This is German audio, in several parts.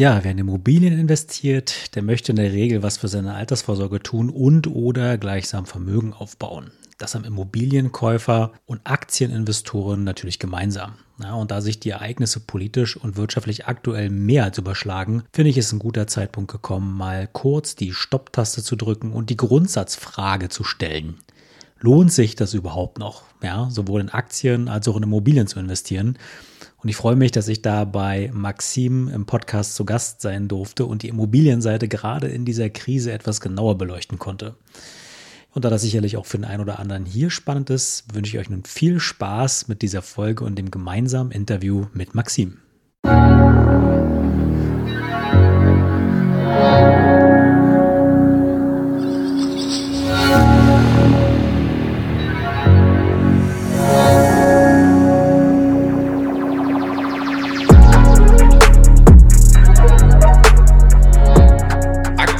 Ja, wer in Immobilien investiert, der möchte in der Regel was für seine Altersvorsorge tun und oder gleichsam Vermögen aufbauen. Das haben Immobilienkäufer und Aktieninvestoren natürlich gemeinsam. Ja, und da sich die Ereignisse politisch und wirtschaftlich aktuell mehr als überschlagen, finde ich es ein guter Zeitpunkt gekommen, mal kurz die Stopptaste zu drücken und die Grundsatzfrage zu stellen. Lohnt sich das überhaupt noch, ja, sowohl in Aktien als auch in Immobilien zu investieren? Und ich freue mich, dass ich da bei Maxim im Podcast zu Gast sein durfte und die Immobilienseite gerade in dieser Krise etwas genauer beleuchten konnte. Und da das sicherlich auch für den einen oder anderen hier spannend ist, wünsche ich euch nun viel Spaß mit dieser Folge und dem gemeinsamen Interview mit Maxim.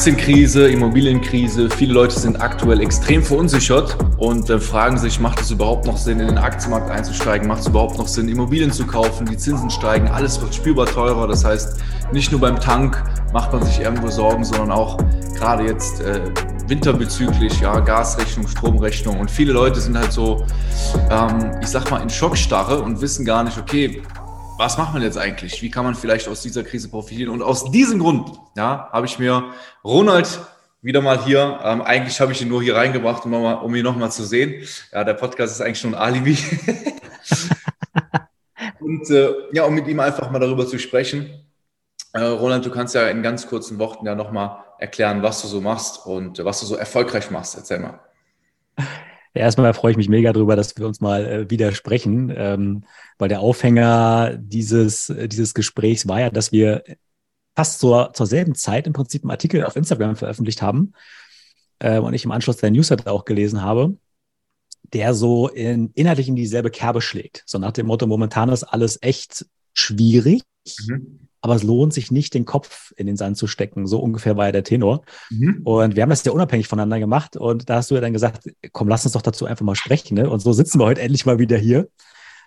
Aktienkrise, Immobilienkrise. Viele Leute sind aktuell extrem verunsichert und äh, fragen sich, macht es überhaupt noch Sinn, in den Aktienmarkt einzusteigen? Macht es überhaupt noch Sinn, Immobilien zu kaufen? Die Zinsen steigen, alles wird spürbar teurer. Das heißt, nicht nur beim Tank macht man sich irgendwo Sorgen, sondern auch gerade jetzt äh, winterbezüglich, ja, Gasrechnung, Stromrechnung. Und viele Leute sind halt so, ähm, ich sag mal, in Schockstarre und wissen gar nicht, okay, was macht man jetzt eigentlich? Wie kann man vielleicht aus dieser Krise profitieren? Und aus diesem Grund, ja, habe ich mir Ronald wieder mal hier, ähm, eigentlich habe ich ihn nur hier reingebracht, um, mal, um ihn nochmal zu sehen. Ja, der Podcast ist eigentlich schon ein Alibi. Und äh, ja, um mit ihm einfach mal darüber zu sprechen. Äh, Ronald, du kannst ja in ganz kurzen Worten ja nochmal erklären, was du so machst und äh, was du so erfolgreich machst. Erzähl mal. Erstmal freue ich mich mega drüber, dass wir uns mal äh, wieder sprechen, ähm, weil der Aufhänger dieses, äh, dieses Gesprächs war ja, dass wir fast zur, zur selben Zeit im Prinzip einen Artikel auf Instagram veröffentlicht haben äh, und ich im Anschluss dein Newsletter auch gelesen habe, der so in, inhaltlich in dieselbe Kerbe schlägt. So nach dem Motto, momentan ist alles echt schwierig. Mhm aber es lohnt sich nicht, den Kopf in den Sand zu stecken. So ungefähr war ja der Tenor. Mhm. Und wir haben das ja unabhängig voneinander gemacht. Und da hast du ja dann gesagt, komm, lass uns doch dazu einfach mal sprechen. Ne? Und so sitzen wir heute endlich mal wieder hier.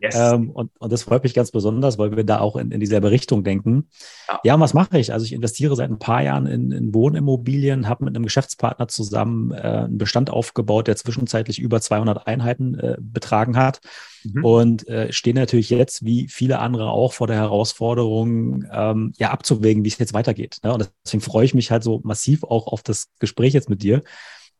Yes. Ähm, und, und das freut mich ganz besonders, weil wir da auch in, in dieselbe Richtung denken. Ja, ja und was mache ich? Also ich investiere seit ein paar Jahren in, in Wohnimmobilien, habe mit einem Geschäftspartner zusammen äh, einen Bestand aufgebaut, der zwischenzeitlich über 200 Einheiten äh, betragen hat. Mhm. Und äh, stehe natürlich jetzt, wie viele andere auch, vor der Herausforderung, ähm, ja, abzuwägen, wie es jetzt weitergeht. Ne? Und deswegen freue ich mich halt so massiv auch auf das Gespräch jetzt mit dir,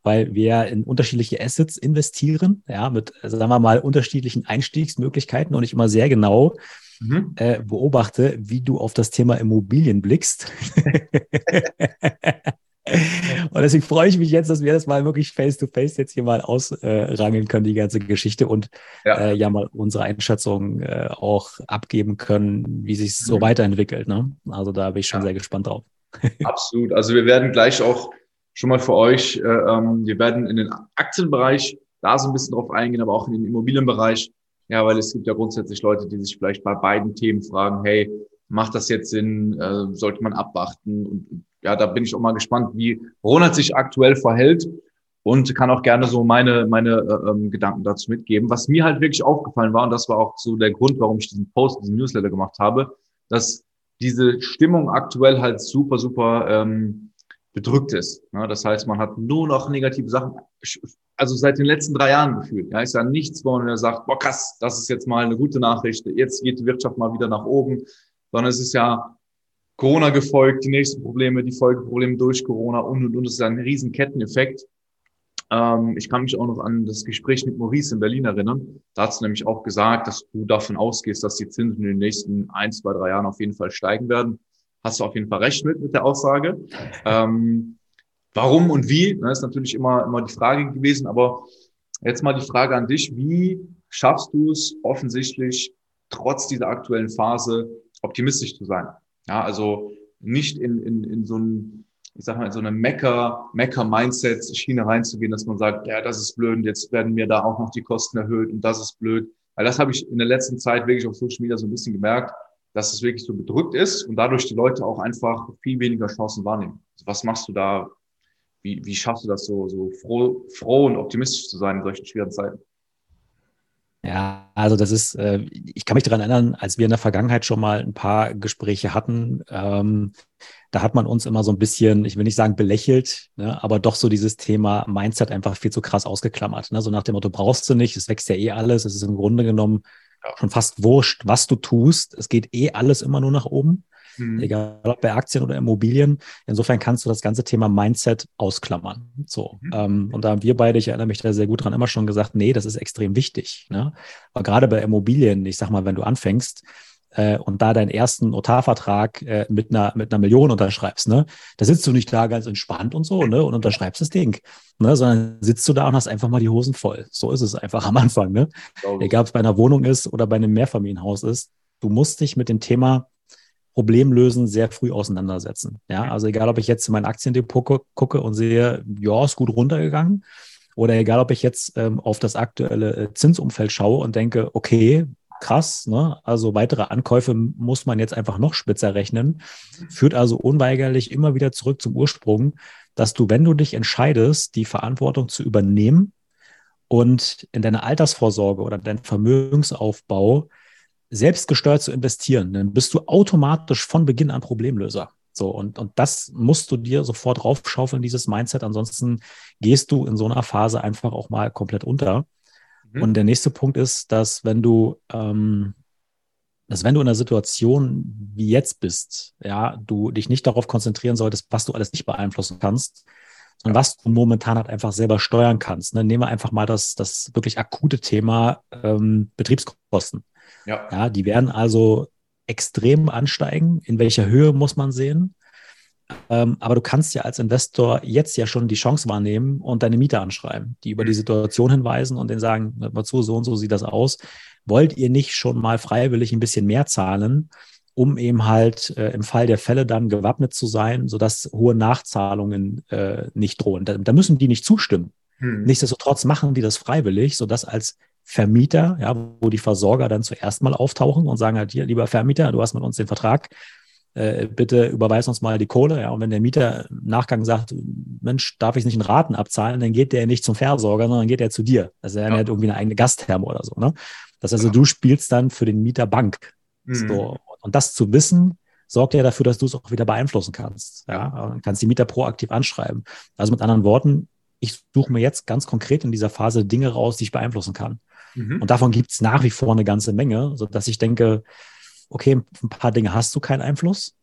weil wir in unterschiedliche Assets investieren, ja, mit, sagen wir mal, unterschiedlichen Einstiegsmöglichkeiten und ich immer sehr genau mhm. äh, beobachte, wie du auf das Thema Immobilien blickst. Und deswegen freue ich mich jetzt, dass wir das mal wirklich face-to-face -face jetzt hier mal ausrangeln können, die ganze Geschichte und ja, äh, ja mal unsere Einschätzung äh, auch abgeben können, wie sich es so mhm. weiterentwickelt. Ne? Also da bin ich schon ja. sehr gespannt drauf. Absolut. Also wir werden gleich auch schon mal für euch. Äh, ähm, wir werden in den Aktienbereich da so ein bisschen drauf eingehen, aber auch in den Immobilienbereich. Ja, weil es gibt ja grundsätzlich Leute, die sich vielleicht bei beiden Themen fragen, hey, macht das jetzt Sinn? Äh, sollte man abwarten? Und ja, da bin ich auch mal gespannt, wie Ronald sich aktuell verhält und kann auch gerne so meine, meine äh, ähm, Gedanken dazu mitgeben. Was mir halt wirklich aufgefallen war, und das war auch so der Grund, warum ich diesen Post, diesen Newsletter gemacht habe, dass diese Stimmung aktuell halt super, super ähm, bedrückt ist. Ja, das heißt, man hat nur noch negative Sachen, also seit den letzten drei Jahren gefühlt. Ja, ist ja nichts, wo man sagt, boah krass, das ist jetzt mal eine gute Nachricht, jetzt geht die Wirtschaft mal wieder nach oben, sondern es ist ja Corona gefolgt, die nächsten Probleme, die Folgeprobleme durch Corona und und und. Es ist ein riesen Ketteneffekt. Ähm, ich kann mich auch noch an das Gespräch mit Maurice in Berlin erinnern. Da hast du nämlich auch gesagt, dass du davon ausgehst, dass die Zinsen in den nächsten ein, zwei, drei Jahren auf jeden Fall steigen werden hast du auf jeden Fall recht mit, mit der Aussage. Ähm, warum und wie, ne, ist natürlich immer, immer die Frage gewesen, aber jetzt mal die Frage an dich, wie schaffst du es offensichtlich, trotz dieser aktuellen Phase optimistisch zu sein? Ja, also nicht in, in, in so ein, ich sag mal, in so eine Mecker, Mecker-Mindset-Schiene reinzugehen, dass man sagt, ja, das ist blöd und jetzt werden mir da auch noch die Kosten erhöht und das ist blöd. Weil das habe ich in der letzten Zeit wirklich auf Social Media so ein bisschen gemerkt dass es wirklich so bedrückt ist und dadurch die Leute auch einfach viel weniger Chancen wahrnehmen. Also was machst du da? Wie, wie schaffst du das so, so froh, froh und optimistisch zu sein in solchen schweren Zeiten? Ja, also das ist, äh, ich kann mich daran erinnern, als wir in der Vergangenheit schon mal ein paar Gespräche hatten, ähm, da hat man uns immer so ein bisschen, ich will nicht sagen belächelt, ne, aber doch so dieses Thema Mindset einfach viel zu krass ausgeklammert. Ne? So nach dem Motto, brauchst du nicht, es wächst ja eh alles, es ist im Grunde genommen ja. schon fast wurscht, was du tust. Es geht eh alles immer nur nach oben. Mhm. Egal ob bei Aktien oder Immobilien. Insofern kannst du das ganze Thema Mindset ausklammern. So. Mhm. Ähm, und da haben wir beide, ich erinnere mich da sehr gut dran, immer schon gesagt, nee, das ist extrem wichtig. Ne? Aber gerade bei Immobilien, ich sag mal, wenn du anfängst, äh, und da deinen ersten Notarvertrag äh, mit einer mit einer Million unterschreibst, ne, da sitzt du nicht da ganz entspannt und so, ne, und unterschreibst das Ding, ne, sondern sitzt du da und hast einfach mal die Hosen voll. So ist es einfach am Anfang, ne? Egal, ob es bei einer Wohnung ist oder bei einem Mehrfamilienhaus ist, du musst dich mit dem Thema Problemlösen sehr früh auseinandersetzen. Ja, also egal, ob ich jetzt in mein Aktiendepot gucke und sehe, ja, ist gut runtergegangen, oder egal, ob ich jetzt ähm, auf das aktuelle äh, Zinsumfeld schaue und denke, okay, krass, ne? Also weitere Ankäufe muss man jetzt einfach noch spitzer rechnen, führt also unweigerlich immer wieder zurück zum Ursprung, dass du, wenn du dich entscheidest, die Verantwortung zu übernehmen und in deine Altersvorsorge oder deinen Vermögensaufbau selbstgesteuert zu investieren, dann bist du automatisch von Beginn an Problemlöser. So, und, und das musst du dir sofort raufschaufeln, dieses Mindset. Ansonsten gehst du in so einer Phase einfach auch mal komplett unter. Mhm. Und der nächste Punkt ist, dass wenn du, ähm, dass wenn du in einer Situation wie jetzt bist, ja, du dich nicht darauf konzentrieren solltest, was du alles nicht beeinflussen kannst, sondern was du momentan halt einfach selber steuern kannst. Ne? Nehmen wir einfach mal das, das wirklich akute Thema ähm, Betriebskosten. Ja. ja, die werden also extrem ansteigen. In welcher Höhe muss man sehen? Ähm, aber du kannst ja als Investor jetzt ja schon die Chance wahrnehmen und deine Mieter anschreiben, die über die mhm. Situation hinweisen und denen sagen, mal zu, so und so sieht das aus. Wollt ihr nicht schon mal freiwillig ein bisschen mehr zahlen, um eben halt äh, im Fall der Fälle dann gewappnet zu sein, sodass hohe Nachzahlungen äh, nicht drohen. Da, da, müssen die nicht zustimmen. Hm. Nichtsdestotrotz machen die das freiwillig, sodass als Vermieter, ja, wo die Versorger dann zuerst mal auftauchen und sagen halt hier, lieber Vermieter, du hast mit uns den Vertrag, äh, bitte überweis uns mal die Kohle. Ja, und wenn der Mieter im Nachgang sagt, Mensch, darf ich nicht einen Raten abzahlen, dann geht der nicht zum Versorger, sondern geht er zu dir. Also er ja. hat irgendwie eine eigene Gasttherme oder so. Ne? Das heißt also, ja. du spielst dann für den Mieter Bank. Mhm. So. Und das zu wissen, sorgt ja dafür, dass du es auch wieder beeinflussen kannst. Ja, und kannst die Mieter proaktiv anschreiben. Also mit anderen Worten, ich suche mir jetzt ganz konkret in dieser Phase Dinge raus, die ich beeinflussen kann. Mhm. Und davon gibt es nach wie vor eine ganze Menge, so dass ich denke, okay, ein paar Dinge hast du keinen Einfluss,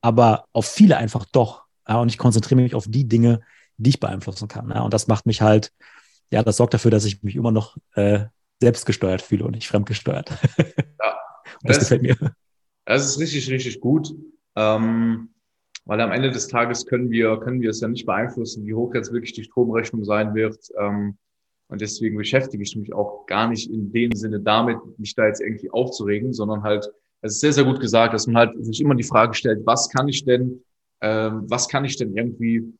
aber auf viele einfach doch. Ja, und ich konzentriere mich auf die Dinge, die ich beeinflussen kann. Ja, und das macht mich halt, ja, das sorgt dafür, dass ich mich immer noch äh, selbstgesteuert fühle und nicht fremdgesteuert. Ja, das, das, gefällt mir. Das ist richtig, richtig gut. Ähm, weil am Ende des Tages können wir, können wir es ja nicht beeinflussen, wie hoch jetzt wirklich die Stromrechnung sein wird. Ähm, und deswegen beschäftige ich mich auch gar nicht in dem Sinne damit, mich da jetzt irgendwie aufzuregen, sondern halt es ist sehr, sehr gut gesagt, dass man halt sich immer die Frage stellt, was kann ich denn, ähm, was kann ich denn irgendwie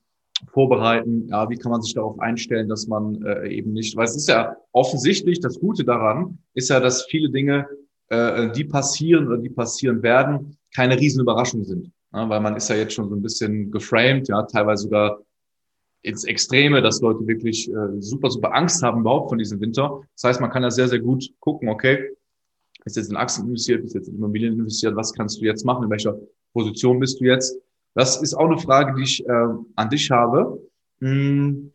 vorbereiten? Ja, wie kann man sich darauf einstellen, dass man äh, eben nicht, weil es ist ja offensichtlich, das Gute daran ist ja, dass viele Dinge, äh, die passieren oder die passieren werden, keine Riesenüberraschung sind. Ja, weil man ist ja jetzt schon so ein bisschen geframed, ja, teilweise sogar ins Extreme, dass Leute wirklich äh, super, super Angst haben überhaupt von diesem Winter. Das heißt, man kann ja sehr, sehr gut gucken, okay, bist jetzt in Aktien investiert, bist jetzt in Immobilien investiert, was kannst du jetzt machen, in welcher Position bist du jetzt? Das ist auch eine Frage, die ich äh, an dich habe. Hm,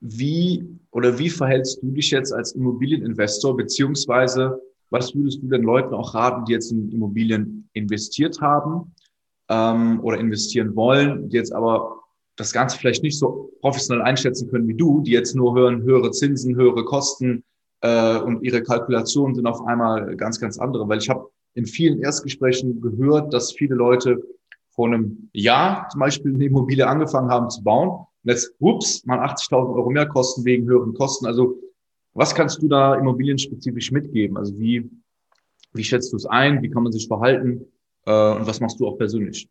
wie oder wie verhältst du dich jetzt als Immobilieninvestor, beziehungsweise was würdest du den Leuten auch raten, die jetzt in Immobilien investiert haben ähm, oder investieren wollen, die jetzt aber das Ganze vielleicht nicht so professionell einschätzen können wie du, die jetzt nur hören, höhere Zinsen, höhere Kosten, äh, und ihre Kalkulationen sind auf einmal ganz, ganz andere. Weil ich habe in vielen Erstgesprächen gehört, dass viele Leute vor einem Jahr zum Beispiel eine Immobilie angefangen haben zu bauen und jetzt, ups, mal 80.000 Euro mehr kosten wegen höheren Kosten. Also was kannst du da immobilienspezifisch mitgeben? Also wie, wie schätzt du es ein? Wie kann man sich verhalten? Äh, und was machst du auch persönlich?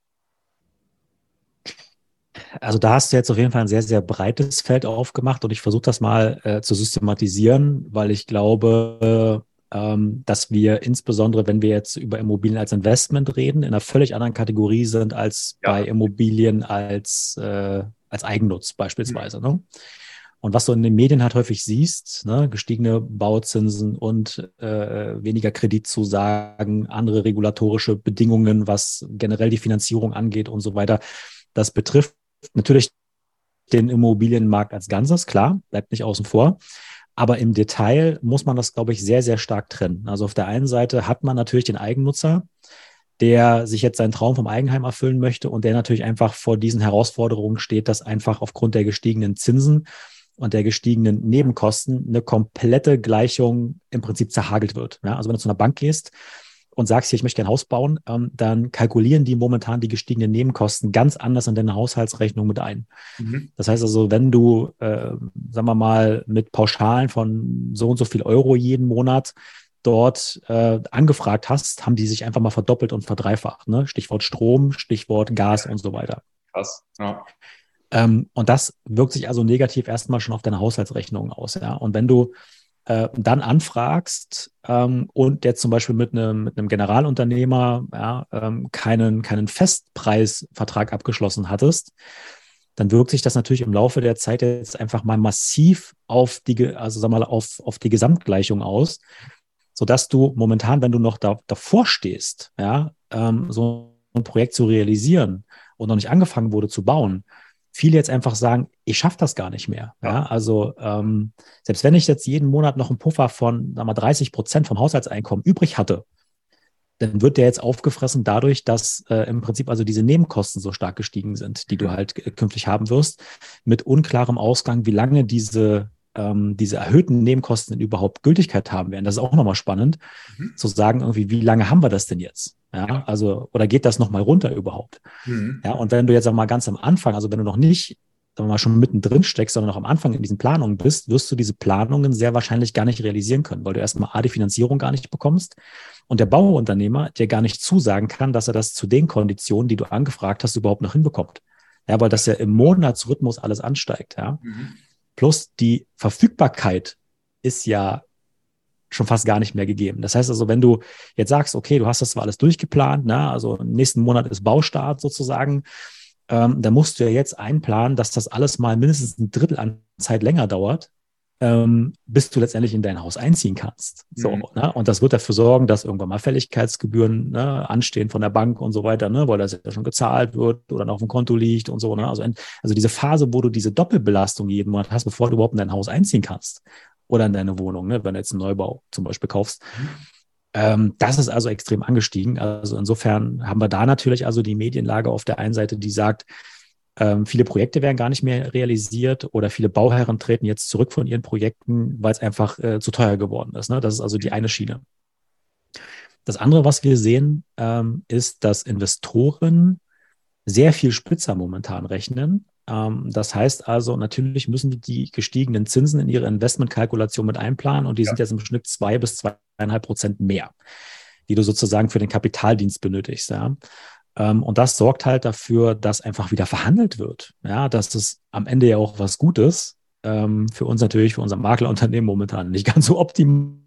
Also da hast du jetzt auf jeden Fall ein sehr, sehr breites Feld aufgemacht und ich versuche das mal äh, zu systematisieren, weil ich glaube, ähm, dass wir insbesondere, wenn wir jetzt über Immobilien als Investment reden, in einer völlig anderen Kategorie sind als ja. bei Immobilien als, äh, als Eigennutz beispielsweise. Mhm. Ne? Und was du in den Medien halt häufig siehst, ne, gestiegene Bauzinsen und äh, weniger Kreditzusagen, andere regulatorische Bedingungen, was generell die Finanzierung angeht und so weiter, das betrifft natürlich den Immobilienmarkt als Ganzes, klar, bleibt nicht außen vor. Aber im Detail muss man das, glaube ich, sehr, sehr stark trennen. Also auf der einen Seite hat man natürlich den Eigennutzer, der sich jetzt seinen Traum vom Eigenheim erfüllen möchte und der natürlich einfach vor diesen Herausforderungen steht, dass einfach aufgrund der gestiegenen Zinsen und der gestiegenen Nebenkosten eine komplette Gleichung im Prinzip zerhagelt wird. Ja, also wenn du zu einer Bank gehst und sagst, hier, ich möchte ein Haus bauen, ähm, dann kalkulieren die momentan die gestiegenen Nebenkosten ganz anders in deine Haushaltsrechnung mit ein. Mhm. Das heißt also, wenn du, äh, sagen wir mal, mit Pauschalen von so und so viel Euro jeden Monat dort äh, angefragt hast, haben die sich einfach mal verdoppelt und verdreifacht. Ne? Stichwort Strom, Stichwort Gas und so weiter. Krass, ja. Ähm, und das wirkt sich also negativ erstmal schon auf deine Haushaltsrechnung aus. Ja? Und wenn du äh, dann anfragst ähm, und der zum Beispiel mit einem, mit einem Generalunternehmer ja, ähm, keinen, keinen Festpreisvertrag abgeschlossen hattest, dann wirkt sich das natürlich im Laufe der Zeit jetzt einfach mal massiv auf die, also sag mal, auf, auf die Gesamtgleichung aus, sodass du momentan, wenn du noch da, davor stehst, ja, ähm, so ein Projekt zu realisieren und noch nicht angefangen wurde zu bauen, viele jetzt einfach sagen, ich schaffe das gar nicht mehr. Ja. ja also ähm, selbst wenn ich jetzt jeden Monat noch einen Puffer von sagen wir, 30 Prozent vom Haushaltseinkommen übrig hatte, dann wird der jetzt aufgefressen dadurch, dass äh, im Prinzip also diese Nebenkosten so stark gestiegen sind, die du halt künftig haben wirst, mit unklarem Ausgang, wie lange diese ähm, diese erhöhten Nebenkosten überhaupt Gültigkeit haben werden. Das ist auch nochmal spannend, mhm. zu sagen, irgendwie, wie lange haben wir das denn jetzt? Ja, ja. also, oder geht das nochmal runter überhaupt? Mhm. Ja, und wenn du jetzt auch mal ganz am Anfang, also wenn du noch nicht sagen wir mal, schon mittendrin steckst, sondern noch am Anfang in diesen Planungen bist, wirst du diese Planungen sehr wahrscheinlich gar nicht realisieren können, weil du erstmal A, die Finanzierung gar nicht bekommst und der Bauunternehmer dir gar nicht zusagen kann, dass er das zu den Konditionen, die du angefragt hast, überhaupt noch hinbekommt. Ja, weil das ja im Monatsrhythmus alles ansteigt. Ja. Mhm. Plus die Verfügbarkeit ist ja schon fast gar nicht mehr gegeben. Das heißt also, wenn du jetzt sagst, okay, du hast das zwar alles durchgeplant, ne, also nächsten Monat ist Baustart sozusagen, ähm, da musst du ja jetzt einplanen, dass das alles mal mindestens ein Drittel an Zeit länger dauert, ähm, bis du letztendlich in dein Haus einziehen kannst. So, mhm. ne? Und das wird dafür sorgen, dass irgendwann mal Fälligkeitsgebühren ne, anstehen von der Bank und so weiter, ne, weil das ja schon gezahlt wird oder noch auf dem Konto liegt und so. Ne? Also, also diese Phase, wo du diese Doppelbelastung jeden Monat hast, bevor du überhaupt in dein Haus einziehen kannst oder in deine Wohnung, ne, wenn du jetzt einen Neubau zum Beispiel kaufst. Mhm. Ähm, das ist also extrem angestiegen. Also insofern haben wir da natürlich also die Medienlage auf der einen Seite, die sagt, ähm, viele Projekte werden gar nicht mehr realisiert oder viele Bauherren treten jetzt zurück von ihren Projekten, weil es einfach äh, zu teuer geworden ist. Ne? Das ist also die eine Schiene. Das andere, was wir sehen, ähm, ist, dass Investoren sehr viel spitzer momentan rechnen. Ähm, das heißt also, natürlich müssen die, die gestiegenen Zinsen in ihre Investmentkalkulation mit einplanen und die ja. sind jetzt im Schnitt zwei bis zweieinhalb Prozent mehr, die du sozusagen für den Kapitaldienst benötigst. Ja. Ähm, und das sorgt halt dafür, dass einfach wieder verhandelt wird. Ja, dass es am Ende ja auch was Gutes ähm, für uns natürlich, für unser Maklerunternehmen momentan nicht ganz so optimal,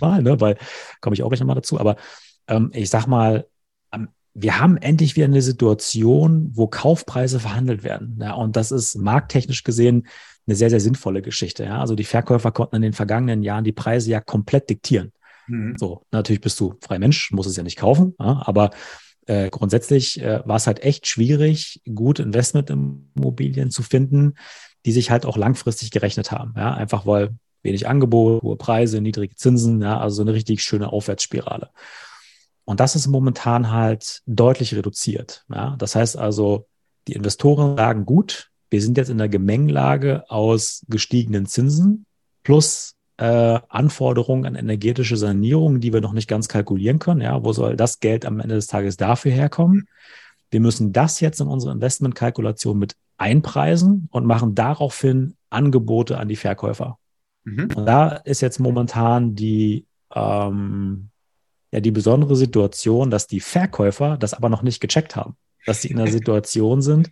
ne? weil komme ich auch gleich nochmal dazu. Aber ähm, ich sag mal, wir haben endlich wieder eine Situation, wo Kaufpreise verhandelt werden. Ja, und das ist markttechnisch gesehen eine sehr, sehr sinnvolle Geschichte. Ja, also die Verkäufer konnten in den vergangenen Jahren die Preise ja komplett diktieren. Mhm. So, natürlich bist du frei Mensch, muss es ja nicht kaufen, ja, aber äh, grundsätzlich äh, war es halt echt schwierig, gut Investmentimmobilien zu finden, die sich halt auch langfristig gerechnet haben. Ja, einfach weil wenig Angebot, hohe Preise, niedrige Zinsen, ja, also eine richtig schöne Aufwärtsspirale. Und das ist momentan halt deutlich reduziert. Ja. Das heißt also, die Investoren sagen, gut, wir sind jetzt in der Gemengelage aus gestiegenen Zinsen plus äh, Anforderungen an energetische Sanierung, die wir noch nicht ganz kalkulieren können. Ja, wo soll das Geld am Ende des Tages dafür herkommen? Wir müssen das jetzt in unsere Investmentkalkulation mit einpreisen und machen daraufhin Angebote an die Verkäufer. Mhm. Und da ist jetzt momentan die, ähm, ja, die besondere Situation, dass die Verkäufer das aber noch nicht gecheckt haben, dass sie in einer Situation sind,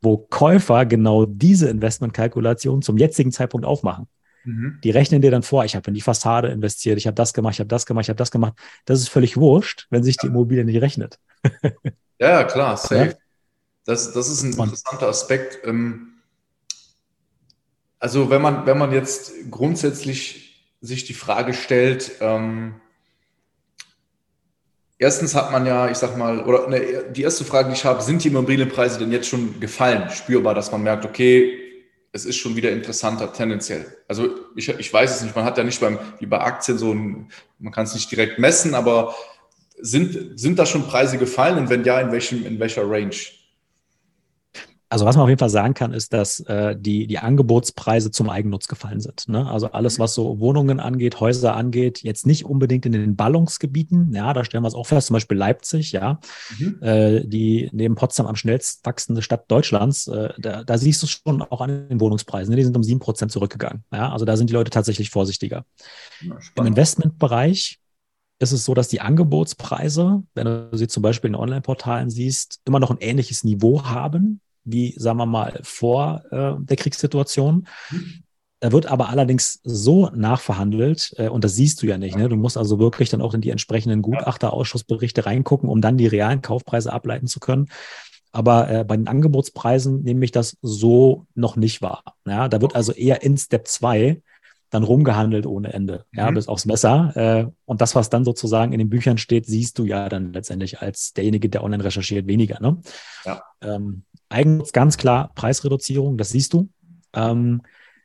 wo Käufer genau diese Investmentkalkulation zum jetzigen Zeitpunkt aufmachen. Mhm. Die rechnen dir dann vor, ich habe in die Fassade investiert, ich habe das gemacht, ich habe das gemacht, ich habe das gemacht. Das ist völlig wurscht, wenn sich die Immobilie nicht rechnet. ja, klar, safe. Ja? Das, das ist ein interessanter Aspekt. Ähm, Also wenn man, wenn man jetzt grundsätzlich sich die Frage stellt, ähm, erstens hat man ja, ich sag mal, oder ne, die erste Frage, die ich habe, sind die Immobilienpreise denn jetzt schon gefallen? Spürbar, dass man merkt, okay, es ist schon wieder interessanter tendenziell. Also ich, ich weiß es nicht, man hat ja nicht beim, wie bei Aktien so ein, man kann es nicht direkt messen, aber sind, sind da schon Preise gefallen und wenn ja, in welchem, in welcher Range? Also was man auf jeden Fall sagen kann, ist, dass äh, die, die Angebotspreise zum Eigennutz gefallen sind. Ne? Also alles, was so Wohnungen angeht, Häuser angeht, jetzt nicht unbedingt in den Ballungsgebieten. Ja, da stellen wir es auch fest, zum Beispiel Leipzig, ja, mhm. äh, die neben Potsdam am schnellst wachsende Stadt Deutschlands. Äh, da, da siehst du schon auch an den Wohnungspreisen. Ne? Die sind um sieben Prozent zurückgegangen. Ja, also da sind die Leute tatsächlich vorsichtiger. Ja, Im Investmentbereich ist es so, dass die Angebotspreise, wenn du sie zum Beispiel in Online-Portalen siehst, immer noch ein ähnliches Niveau haben wie, sagen wir mal, vor äh, der Kriegssituation. Da wird aber allerdings so nachverhandelt, äh, und das siehst du ja nicht. Ne? Du musst also wirklich dann auch in die entsprechenden Gutachterausschussberichte reingucken, um dann die realen Kaufpreise ableiten zu können. Aber äh, bei den Angebotspreisen nehme ich das so noch nicht wahr. Ja? Da wird also eher in Step 2 dann rumgehandelt ohne Ende, ja, mhm. bis aufs Messer. Äh, und das, was dann sozusagen in den Büchern steht, siehst du ja dann letztendlich als derjenige, der online recherchiert, weniger. Ne? Ja. Ähm, Eigennutz ganz klar Preisreduzierung, das siehst du. Ähm,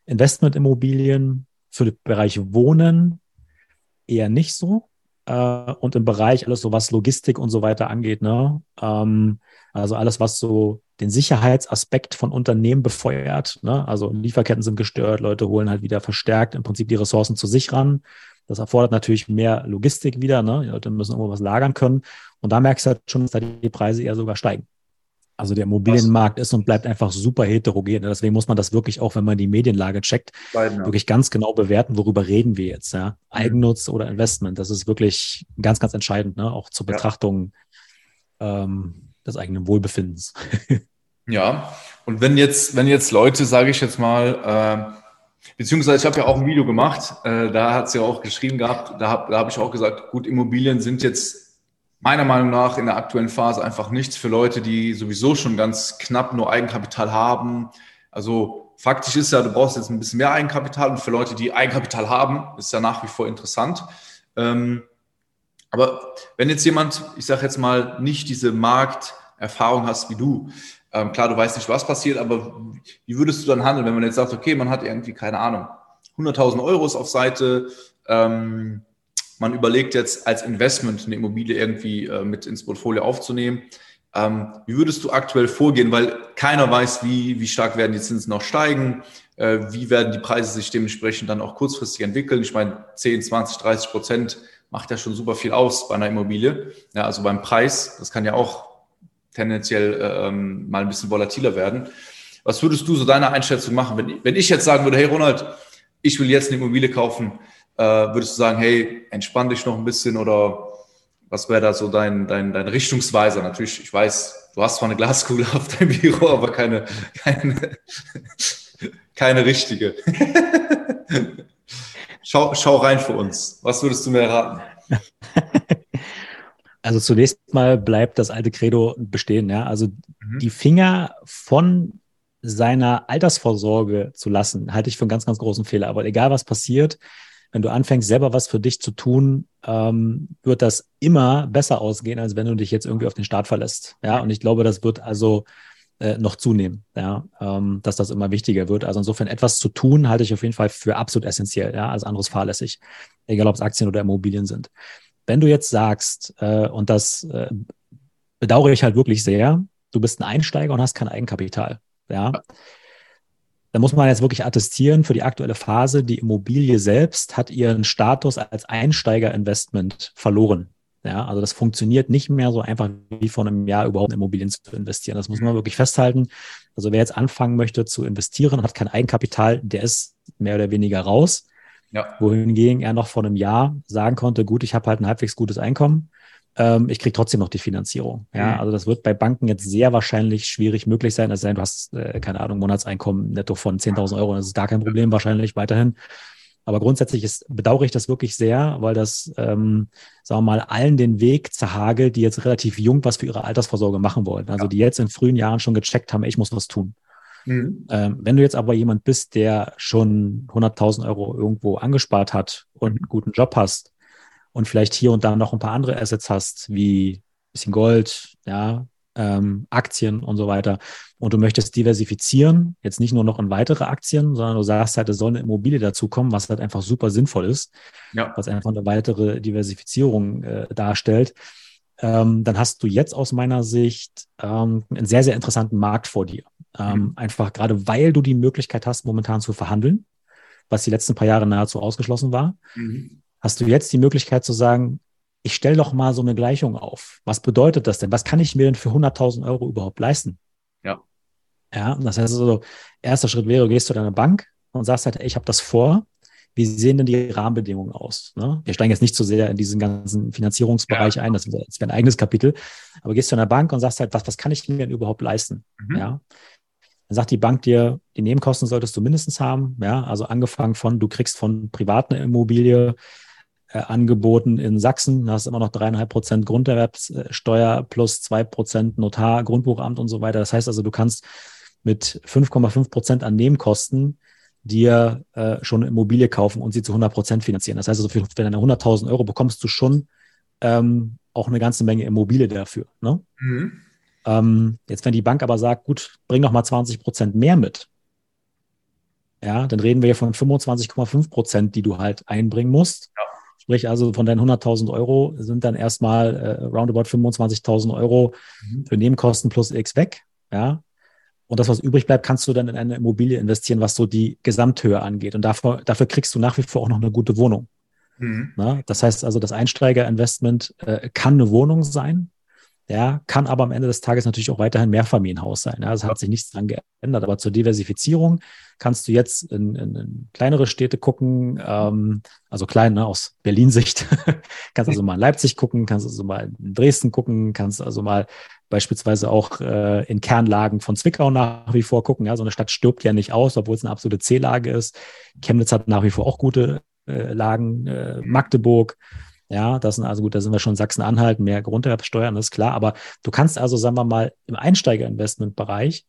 Investmentimmobilien für den Bereich Wohnen eher nicht so. Äh, und im Bereich alles so, was Logistik und so weiter angeht, ne? Ähm, also alles, was so den Sicherheitsaspekt von Unternehmen befeuert. Ne? Also Lieferketten sind gestört, Leute holen halt wieder verstärkt im Prinzip die Ressourcen zu sich ran. Das erfordert natürlich mehr Logistik wieder. Ne? Die Leute müssen irgendwo was lagern können. Und da merkst du halt schon, dass da die Preise eher sogar steigen. Also der Immobilienmarkt ist und bleibt einfach super heterogen. Deswegen muss man das wirklich auch, wenn man die Medienlage checkt, Beiden, ja. wirklich ganz genau bewerten, worüber reden wir jetzt. Ja? Mhm. Eigennutz oder Investment. Das ist wirklich ganz, ganz entscheidend, ne? auch zur Betrachtung ja. ähm, des eigenen Wohlbefindens. ja, und wenn jetzt, wenn jetzt Leute, sage ich jetzt mal, äh, beziehungsweise ich habe ja auch ein Video gemacht, äh, da hat sie ja auch geschrieben gehabt, da habe da hab ich auch gesagt, gut, Immobilien sind jetzt meiner Meinung nach in der aktuellen Phase einfach nichts für Leute, die sowieso schon ganz knapp nur Eigenkapital haben. Also faktisch ist ja, du brauchst jetzt ein bisschen mehr Eigenkapital und für Leute, die Eigenkapital haben, ist ja nach wie vor interessant. Ähm, aber wenn jetzt jemand, ich sage jetzt mal, nicht diese Markterfahrung hast wie du, ähm, klar, du weißt nicht, was passiert, aber wie würdest du dann handeln, wenn man jetzt sagt, okay, man hat irgendwie, keine Ahnung, 100.000 Euro auf Seite, ähm, man überlegt jetzt als Investment eine Immobilie irgendwie äh, mit ins Portfolio aufzunehmen. Ähm, wie würdest du aktuell vorgehen? Weil keiner weiß, wie, wie stark werden die Zinsen noch steigen, äh, wie werden die Preise sich dementsprechend dann auch kurzfristig entwickeln. Ich meine, 10, 20, 30 Prozent macht ja schon super viel aus bei einer Immobilie. Ja, also beim Preis, das kann ja auch tendenziell äh, ähm, mal ein bisschen volatiler werden. Was würdest du so deine Einschätzung machen, wenn, wenn ich jetzt sagen würde, hey Ronald, ich will jetzt eine Immobilie kaufen, äh, würdest du sagen, hey, entspann dich noch ein bisschen oder was wäre da so dein, dein, dein Richtungsweiser? Natürlich, ich weiß, du hast zwar eine Glaskugel auf deinem Büro, aber keine, keine, keine richtige. schau, schau rein für uns. Was würdest du mir raten? Also zunächst mal bleibt das alte Credo bestehen, ja. Also mhm. die Finger von seiner Altersvorsorge zu lassen, halte ich für einen ganz, ganz großen Fehler. Aber egal was passiert, wenn du anfängst, selber was für dich zu tun, ähm, wird das immer besser ausgehen, als wenn du dich jetzt irgendwie auf den Start verlässt. Ja, und ich glaube, das wird also äh, noch zunehmen, ja, ähm, dass das immer wichtiger wird. Also insofern etwas zu tun, halte ich auf jeden Fall für absolut essentiell, ja, als anderes fahrlässig, egal ob es Aktien oder Immobilien sind. Wenn du jetzt sagst, äh, und das äh, bedauere ich halt wirklich sehr, du bist ein Einsteiger und hast kein Eigenkapital, ja. ja da muss man jetzt wirklich attestieren für die aktuelle Phase, die Immobilie selbst hat ihren Status als Einsteigerinvestment verloren. Ja, also das funktioniert nicht mehr so einfach wie vor einem Jahr überhaupt in Immobilien zu investieren. Das muss man wirklich festhalten. Also wer jetzt anfangen möchte zu investieren und hat kein Eigenkapital, der ist mehr oder weniger raus. Ja. Wohingegen er noch vor einem Jahr sagen konnte, gut, ich habe halt ein halbwegs gutes Einkommen ähm, ich kriege trotzdem noch die Finanzierung. Ja, mhm. also das wird bei Banken jetzt sehr wahrscheinlich schwierig möglich sein. Also du hast, äh, keine Ahnung, Monatseinkommen netto von 10.000 Euro, das ist gar kein Problem wahrscheinlich weiterhin. Aber grundsätzlich ist, bedauere ich das wirklich sehr, weil das, ähm, sagen wir mal, allen den Weg zerhagelt, die jetzt relativ jung was für ihre Altersvorsorge machen wollen. Also ja. die jetzt in frühen Jahren schon gecheckt haben, ich muss was tun. Mhm. Ähm, wenn du jetzt aber jemand bist, der schon 100.000 Euro irgendwo angespart hat und einen guten Job hast und vielleicht hier und da noch ein paar andere Assets hast, wie bisschen Gold, ja, ähm, Aktien und so weiter. Und du möchtest diversifizieren, jetzt nicht nur noch in weitere Aktien, sondern du sagst halt, es soll eine Immobilie dazukommen, was halt einfach super sinnvoll ist, ja. was einfach eine weitere Diversifizierung äh, darstellt. Ähm, dann hast du jetzt aus meiner Sicht ähm, einen sehr, sehr interessanten Markt vor dir. Ähm, mhm. Einfach gerade, weil du die Möglichkeit hast, momentan zu verhandeln, was die letzten paar Jahre nahezu ausgeschlossen war, mhm. Hast du jetzt die Möglichkeit zu sagen, ich stelle doch mal so eine Gleichung auf. Was bedeutet das denn? Was kann ich mir denn für 100.000 Euro überhaupt leisten? Ja. Ja, das heißt also, erster Schritt wäre, du gehst zu deiner Bank und sagst halt, ey, ich habe das vor. Wie sehen denn die Rahmenbedingungen aus? Ne? Wir steigen jetzt nicht so sehr in diesen ganzen Finanzierungsbereich ja. ein, das wäre ein eigenes Kapitel. Aber gehst zu einer Bank und sagst halt, was, was kann ich mir denn überhaupt leisten? Mhm. Ja. Dann sagt die Bank dir, die Nebenkosten solltest du mindestens haben. Ja, also angefangen von, du kriegst von privaten Immobilie äh, angeboten in Sachsen. Da hast immer noch dreieinhalb Prozent Grunderwerbssteuer plus zwei Prozent Notar, Grundbuchamt und so weiter. Das heißt also, du kannst mit 5,5 Prozent an Nebenkosten dir äh, schon eine Immobilie kaufen und sie zu 100 Prozent finanzieren. Das heißt also, für, für deine 100.000 Euro bekommst du schon ähm, auch eine ganze Menge Immobilie dafür. Ne? Mhm. Ähm, jetzt, wenn die Bank aber sagt, gut, bring noch mal 20 Prozent mehr mit, ja, dann reden wir ja von 25,5 Prozent, die du halt einbringen musst. Ja. Sprich also von deinen 100.000 Euro sind dann erstmal äh, roundabout 25.000 Euro mhm. für Nebenkosten plus X weg. Ja. Und das, was übrig bleibt, kannst du dann in eine Immobilie investieren, was so die Gesamthöhe angeht. Und dafür, dafür kriegst du nach wie vor auch noch eine gute Wohnung. Mhm. Na, das heißt also, das Einsteigerinvestment äh, kann eine Wohnung sein, ja, kann aber am Ende des Tages natürlich auch weiterhin Mehrfamilienhaus sein. Ja, es hat sich nichts dran geändert. Aber zur Diversifizierung kannst du jetzt in, in, in kleinere Städte gucken, ähm, also klein ne, aus Berlin-Sicht. kannst also mal in Leipzig gucken, kannst also mal in Dresden gucken, kannst also mal beispielsweise auch äh, in Kernlagen von Zwickau nach wie vor gucken. Ja, so eine Stadt stirbt ja nicht aus, obwohl es eine absolute C-Lage ist. Chemnitz hat nach wie vor auch gute äh, Lagen, äh, Magdeburg. Ja, das sind also gut, da sind wir schon Sachsen-Anhalt, mehr Grunderwerbsteuern, ist klar. Aber du kannst also, sagen wir mal, im Einsteigerinvestmentbereich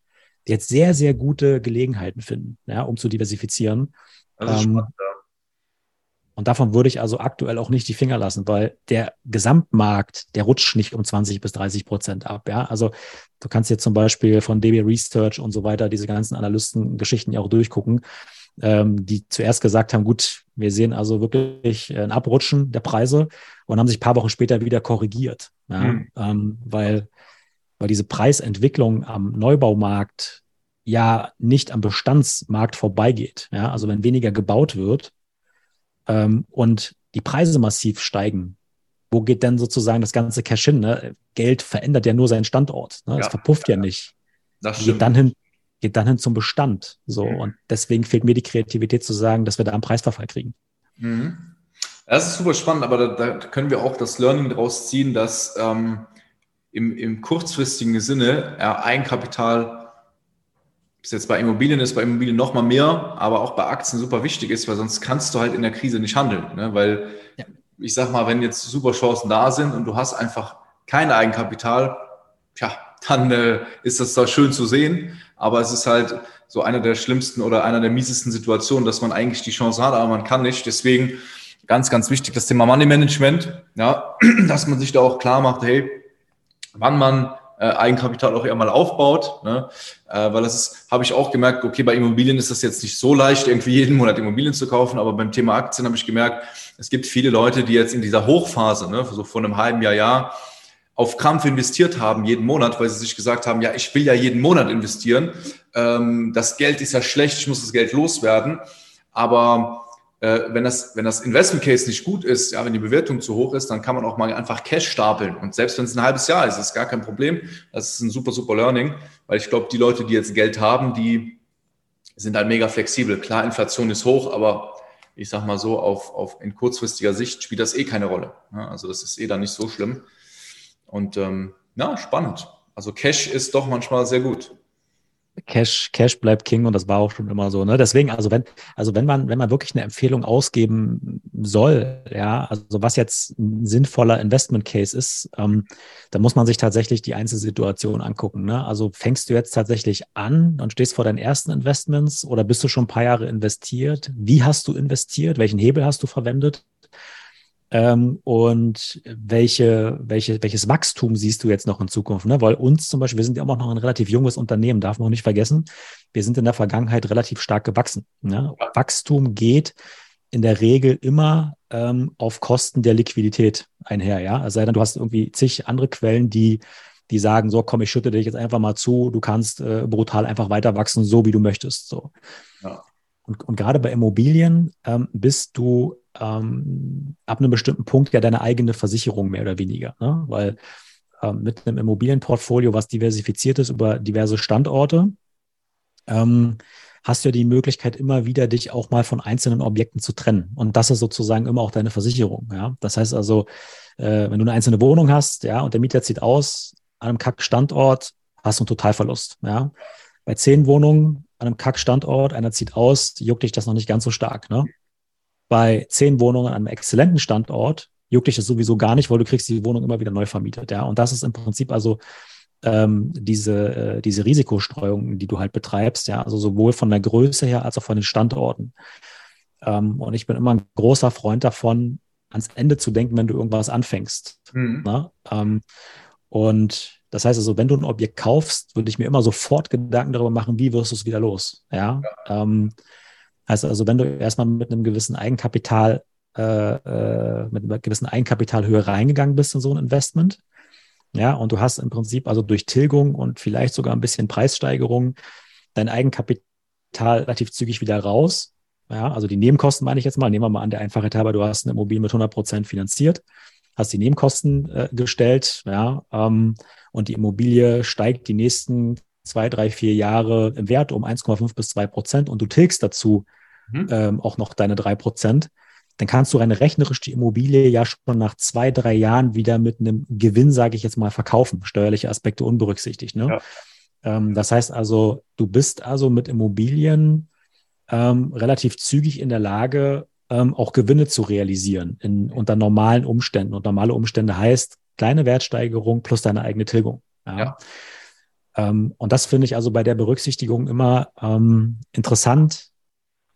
jetzt sehr, sehr gute Gelegenheiten finden, ja, um zu diversifizieren. Das ähm, spannend, ja. Und davon würde ich also aktuell auch nicht die Finger lassen, weil der Gesamtmarkt, der rutscht nicht um 20 bis 30 Prozent ab. Ja, also du kannst jetzt zum Beispiel von DB Research und so weiter diese ganzen Analysten-Geschichten ja auch durchgucken ähm, die zuerst gesagt haben, gut, wir sehen also wirklich ein Abrutschen der Preise und haben sich ein paar Wochen später wieder korrigiert, ja? Mhm. Ähm, weil, weil diese Preisentwicklung am Neubaumarkt ja nicht am Bestandsmarkt vorbeigeht. Ja? Also wenn weniger gebaut wird ähm, und die Preise massiv steigen, wo geht denn sozusagen das ganze Cash hin? Ne? Geld verändert ja nur seinen Standort. Ne? Es verpufft ja, ja nicht. Das geht dann hin, geht dann hin zum Bestand. So. Mhm. Und deswegen fehlt mir die Kreativität zu sagen, dass wir da einen Preisverfall kriegen. Mhm. Das ist super spannend, aber da, da, können wir auch das Learning daraus ziehen, dass ähm, im, im kurzfristigen Sinne ja, Eigenkapital, bis jetzt bei Immobilien ist, bei Immobilien noch mal mehr, aber auch bei Aktien super wichtig ist, weil sonst kannst du halt in der Krise nicht handeln. Ne? Weil ja. ich sag mal, wenn jetzt super Chancen da sind und du hast einfach kein Eigenkapital, tja, dann äh, ist das zwar schön zu sehen, aber es ist halt so einer der schlimmsten oder einer der miesesten Situationen, dass man eigentlich die Chance hat, aber man kann nicht. Deswegen ganz, ganz wichtig das Thema Money Management, ja, dass man sich da auch klar macht, hey, wann man äh, Eigenkapital auch eher mal aufbaut, ne? äh, weil das ist, habe ich auch gemerkt, okay, bei Immobilien ist das jetzt nicht so leicht, irgendwie jeden Monat Immobilien zu kaufen, aber beim Thema Aktien habe ich gemerkt, es gibt viele Leute, die jetzt in dieser Hochphase, ne, so vor einem halben Jahr, Jahr, auf Krampf investiert haben jeden Monat, weil sie sich gesagt haben, ja, ich will ja jeden Monat investieren. Ähm, das Geld ist ja schlecht, ich muss das Geld loswerden. Aber äh, wenn, das, wenn das Investment Case nicht gut ist, ja, wenn die Bewertung zu hoch ist, dann kann man auch mal einfach Cash stapeln. Und selbst wenn es ein halbes Jahr ist, ist gar kein Problem. Das ist ein super, super Learning, weil ich glaube, die Leute, die jetzt Geld haben, die sind halt mega flexibel. Klar, Inflation ist hoch, aber ich sag mal so, auf, auf in kurzfristiger Sicht spielt das eh keine Rolle. Ja, also das ist eh dann nicht so schlimm. Und ähm, ja, spannend. Also Cash ist doch manchmal sehr gut. Cash, Cash bleibt King und das war auch schon immer so. Ne? Deswegen, also wenn, also wenn man, wenn man wirklich eine Empfehlung ausgeben soll, ja, also was jetzt ein sinnvoller Investment Case ist, ähm, dann muss man sich tatsächlich die Einzelsituation angucken. Ne? Also fängst du jetzt tatsächlich an und stehst vor deinen ersten Investments oder bist du schon ein paar Jahre investiert? Wie hast du investiert? Welchen Hebel hast du verwendet? Ähm, und welche, welche, welches Wachstum siehst du jetzt noch in Zukunft? Ne? Weil uns zum Beispiel, wir sind ja auch noch ein relativ junges Unternehmen, darf man auch nicht vergessen. Wir sind in der Vergangenheit relativ stark gewachsen. Ne? Wachstum geht in der Regel immer ähm, auf Kosten der Liquidität einher. Ja, also sei denn, du hast irgendwie zig andere Quellen, die die sagen, so komm, ich schütte dich jetzt einfach mal zu, du kannst äh, brutal einfach weiter wachsen, so wie du möchtest. So. Ja. Und, und gerade bei Immobilien ähm, bist du ähm, ab einem bestimmten Punkt ja deine eigene Versicherung mehr oder weniger. Ne? Weil ähm, mit einem Immobilienportfolio, was diversifiziert ist über diverse Standorte, ähm, hast du ja die Möglichkeit, immer wieder dich auch mal von einzelnen Objekten zu trennen. Und das ist sozusagen immer auch deine Versicherung. Ja? Das heißt also, äh, wenn du eine einzelne Wohnung hast, ja, und der Mieter zieht aus an einem Kack-Standort, hast du einen Totalverlust. Ja? Bei zehn Wohnungen an einem Kack-Standort, einer zieht aus, juckt dich das noch nicht ganz so stark. Ne? Bei zehn Wohnungen an einem exzellenten Standort juckt dich das sowieso gar nicht, weil du kriegst die Wohnung immer wieder neu vermietet. Ja, und das ist im Prinzip also ähm, diese, äh, diese Risikostreuung, die du halt betreibst, ja, also sowohl von der Größe her als auch von den Standorten. Ähm, und ich bin immer ein großer Freund davon, ans Ende zu denken, wenn du irgendwas anfängst. Mhm. Ne? Ähm, und das heißt also, wenn du ein Objekt kaufst, würde ich mir immer sofort Gedanken darüber machen, wie wirst du es wieder los. Ja. ja. Ähm, Heißt also, wenn du erstmal mit einem gewissen Eigenkapital, äh, äh, mit einer gewissen Eigenkapitalhöhe reingegangen bist in so ein Investment, ja, und du hast im Prinzip also durch Tilgung und vielleicht sogar ein bisschen Preissteigerung dein Eigenkapital relativ zügig wieder raus. Ja, also die Nebenkosten meine ich jetzt mal. Nehmen wir mal an, der Einfachheit halber, du hast eine Immobilie mit 100 Prozent finanziert, hast die Nebenkosten äh, gestellt, ja, ähm, und die Immobilie steigt die nächsten zwei, drei, vier Jahre im Wert um 1,5 bis 2 Prozent und du tilgst dazu mhm. ähm, auch noch deine 3 Prozent, dann kannst du rein rechnerisch die Immobilie ja schon nach zwei, drei Jahren wieder mit einem Gewinn, sage ich jetzt mal, verkaufen, steuerliche Aspekte unberücksichtigt. Ne? Ja. Ähm, das heißt also, du bist also mit Immobilien ähm, relativ zügig in der Lage, ähm, auch Gewinne zu realisieren in, unter normalen Umständen. Und normale Umstände heißt kleine Wertsteigerung plus deine eigene Tilgung. Ja. ja. Ähm, und das finde ich also bei der Berücksichtigung immer ähm, interessant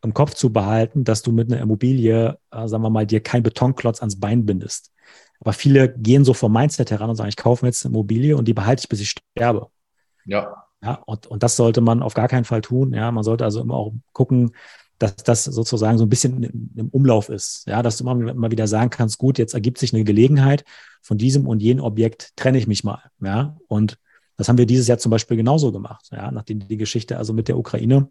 im Kopf zu behalten, dass du mit einer Immobilie, äh, sagen wir mal, dir kein Betonklotz ans Bein bindest. Aber viele gehen so vom Mindset heran und sagen, ich kaufe mir jetzt eine Immobilie und die behalte ich, bis ich sterbe. Ja. Ja, und, und das sollte man auf gar keinen Fall tun. Ja, man sollte also immer auch gucken, dass das sozusagen so ein bisschen im, Umlauf ist. Ja, dass du immer, immer wieder sagen kannst, gut, jetzt ergibt sich eine Gelegenheit, von diesem und jenem Objekt trenne ich mich mal. Ja, und das haben wir dieses Jahr zum Beispiel genauso gemacht. Ja, nachdem die Geschichte also mit der Ukraine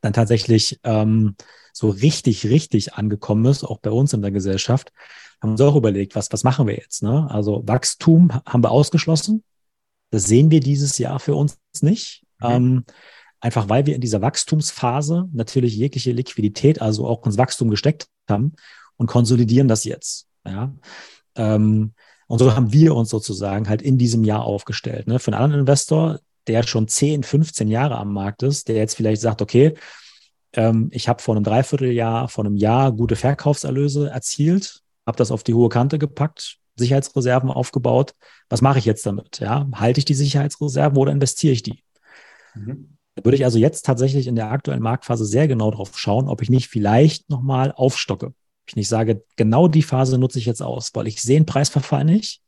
dann tatsächlich ähm, so richtig, richtig angekommen ist, auch bei uns in der Gesellschaft, haben wir uns auch überlegt, was, was machen wir jetzt? Ne? Also Wachstum haben wir ausgeschlossen. Das sehen wir dieses Jahr für uns nicht. Mhm. Ähm, einfach weil wir in dieser Wachstumsphase natürlich jegliche Liquidität, also auch ins Wachstum gesteckt haben und konsolidieren das jetzt. Ja. Ähm, und so haben wir uns sozusagen halt in diesem Jahr aufgestellt. Ne? Für einen anderen Investor, der schon 10, 15 Jahre am Markt ist, der jetzt vielleicht sagt, okay, ähm, ich habe vor einem Dreivierteljahr, vor einem Jahr gute Verkaufserlöse erzielt, habe das auf die hohe Kante gepackt, Sicherheitsreserven aufgebaut. Was mache ich jetzt damit? Ja, halte ich die Sicherheitsreserven oder investiere ich die? Mhm. Da würde ich also jetzt tatsächlich in der aktuellen Marktphase sehr genau drauf schauen, ob ich nicht vielleicht nochmal aufstocke ich nicht sage, genau die Phase nutze ich jetzt aus, weil ich sehe den Preisverfall nicht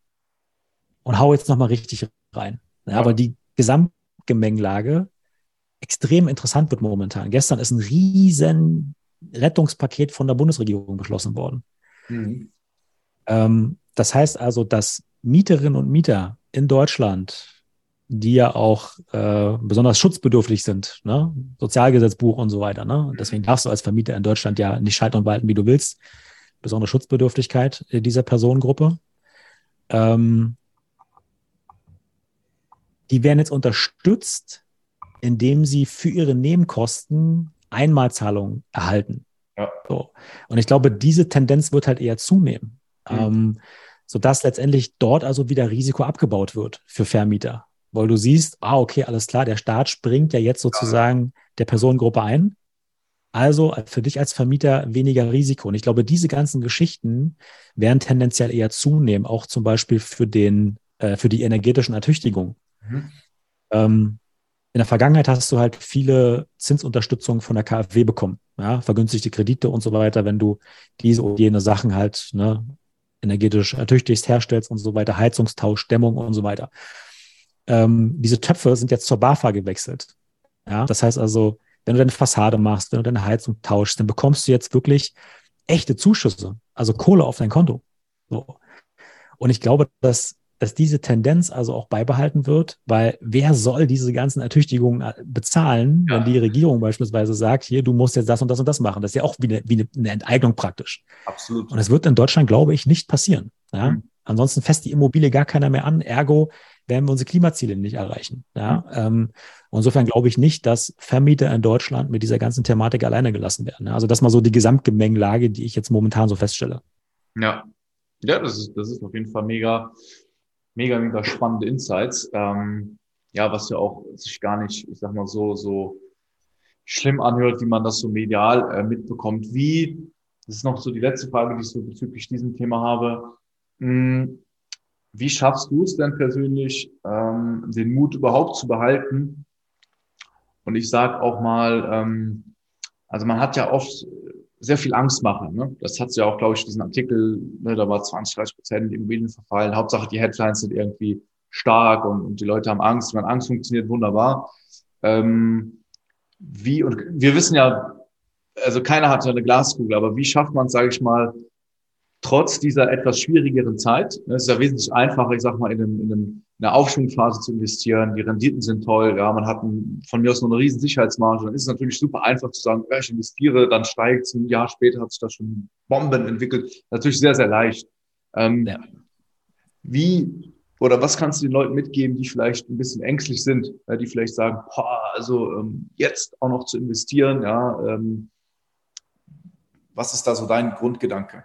und hau jetzt nochmal richtig rein. Ja, aber die Gesamtgemengelage extrem interessant wird momentan. Gestern ist ein riesen Rettungspaket von der Bundesregierung beschlossen worden. Mhm. Ähm, das heißt also, dass Mieterinnen und Mieter in Deutschland die ja auch äh, besonders schutzbedürftig sind, ne? Sozialgesetzbuch und so weiter. Ne? Deswegen darfst du als Vermieter in Deutschland ja nicht schalten und walten, wie du willst. Besondere Schutzbedürftigkeit dieser Personengruppe. Ähm, die werden jetzt unterstützt, indem sie für ihre Nebenkosten Einmalzahlungen erhalten. Ja. So. Und ich glaube, diese Tendenz wird halt eher zunehmen, mhm. ähm, sodass letztendlich dort also wieder Risiko abgebaut wird für Vermieter. Weil du siehst, ah, okay, alles klar, der Staat springt ja jetzt sozusagen der Personengruppe ein. Also für dich als Vermieter weniger Risiko. Und ich glaube, diese ganzen Geschichten werden tendenziell eher zunehmen, auch zum Beispiel für den, äh, für die energetischen Ertüchtigung. Mhm. Ähm, in der Vergangenheit hast du halt viele Zinsunterstützung von der KfW bekommen, ja, vergünstigte Kredite und so weiter, wenn du diese und jene Sachen halt ne, energetisch ertüchtigst, herstellst und so weiter, Heizungstausch, Dämmung und so weiter. Ähm, diese Töpfe sind jetzt zur BAFA gewechselt. Ja, das heißt also, wenn du deine Fassade machst, wenn du deine Heizung tauschst, dann bekommst du jetzt wirklich echte Zuschüsse, also Kohle auf dein Konto. So. Und ich glaube, dass dass diese Tendenz also auch beibehalten wird, weil wer soll diese ganzen Ertüchtigungen äh, bezahlen, ja. wenn die Regierung beispielsweise sagt, hier, du musst jetzt das und das und das machen. Das ist ja auch wie eine, wie eine Enteignung praktisch. Absolut. Und das wird in Deutschland, glaube ich, nicht passieren. Ja? Mhm. Ansonsten fässt die Immobilie gar keiner mehr an, ergo werden wir unsere Klimaziele nicht erreichen. Ja? Mhm. Ähm, insofern glaube ich nicht, dass Vermieter in Deutschland mit dieser ganzen Thematik alleine gelassen werden. Also das mal so die Gesamtgemengelage, die ich jetzt momentan so feststelle. Ja, ja, das ist, das ist auf jeden Fall mega, mega, mega spannende Insights. Ähm, ja, was ja auch sich gar nicht, ich sag mal so, so schlimm anhört, wie man das so medial äh, mitbekommt. Wie, das ist noch so die letzte Frage, die ich so bezüglich diesem Thema habe. Hm, wie schaffst du es denn persönlich, ähm, den Mut überhaupt zu behalten? Und ich sage auch mal, ähm, also man hat ja oft sehr viel Angst machen. Ne? Das hat ja auch, glaube ich, diesen Artikel, ne, da war 20, 30 Prozent Immobilien verfallen. Hauptsache die Headlines sind irgendwie stark und, und die Leute haben Angst. Wenn Angst funktioniert, wunderbar. Ähm, wie, und wir wissen ja, also keiner hat eine Glaskugel, aber wie schafft man, sage ich mal, trotz dieser etwas schwierigeren Zeit, ne, es ist ja wesentlich einfacher, ich sag mal, in, einem, in, einem, in einer Aufschwungphase zu investieren, die Renditen sind toll, ja, man hat ein, von mir aus nur eine riesen Sicherheitsmarge, dann ist es natürlich super einfach zu sagen, ich investiere, dann steigt es, ein Jahr später hat sich da schon Bomben entwickelt, natürlich sehr, sehr leicht. Ähm, ja. Wie oder was kannst du den Leuten mitgeben, die vielleicht ein bisschen ängstlich sind, die vielleicht sagen, boah, also ähm, jetzt auch noch zu investieren, ja, ähm, was ist da so dein Grundgedanke?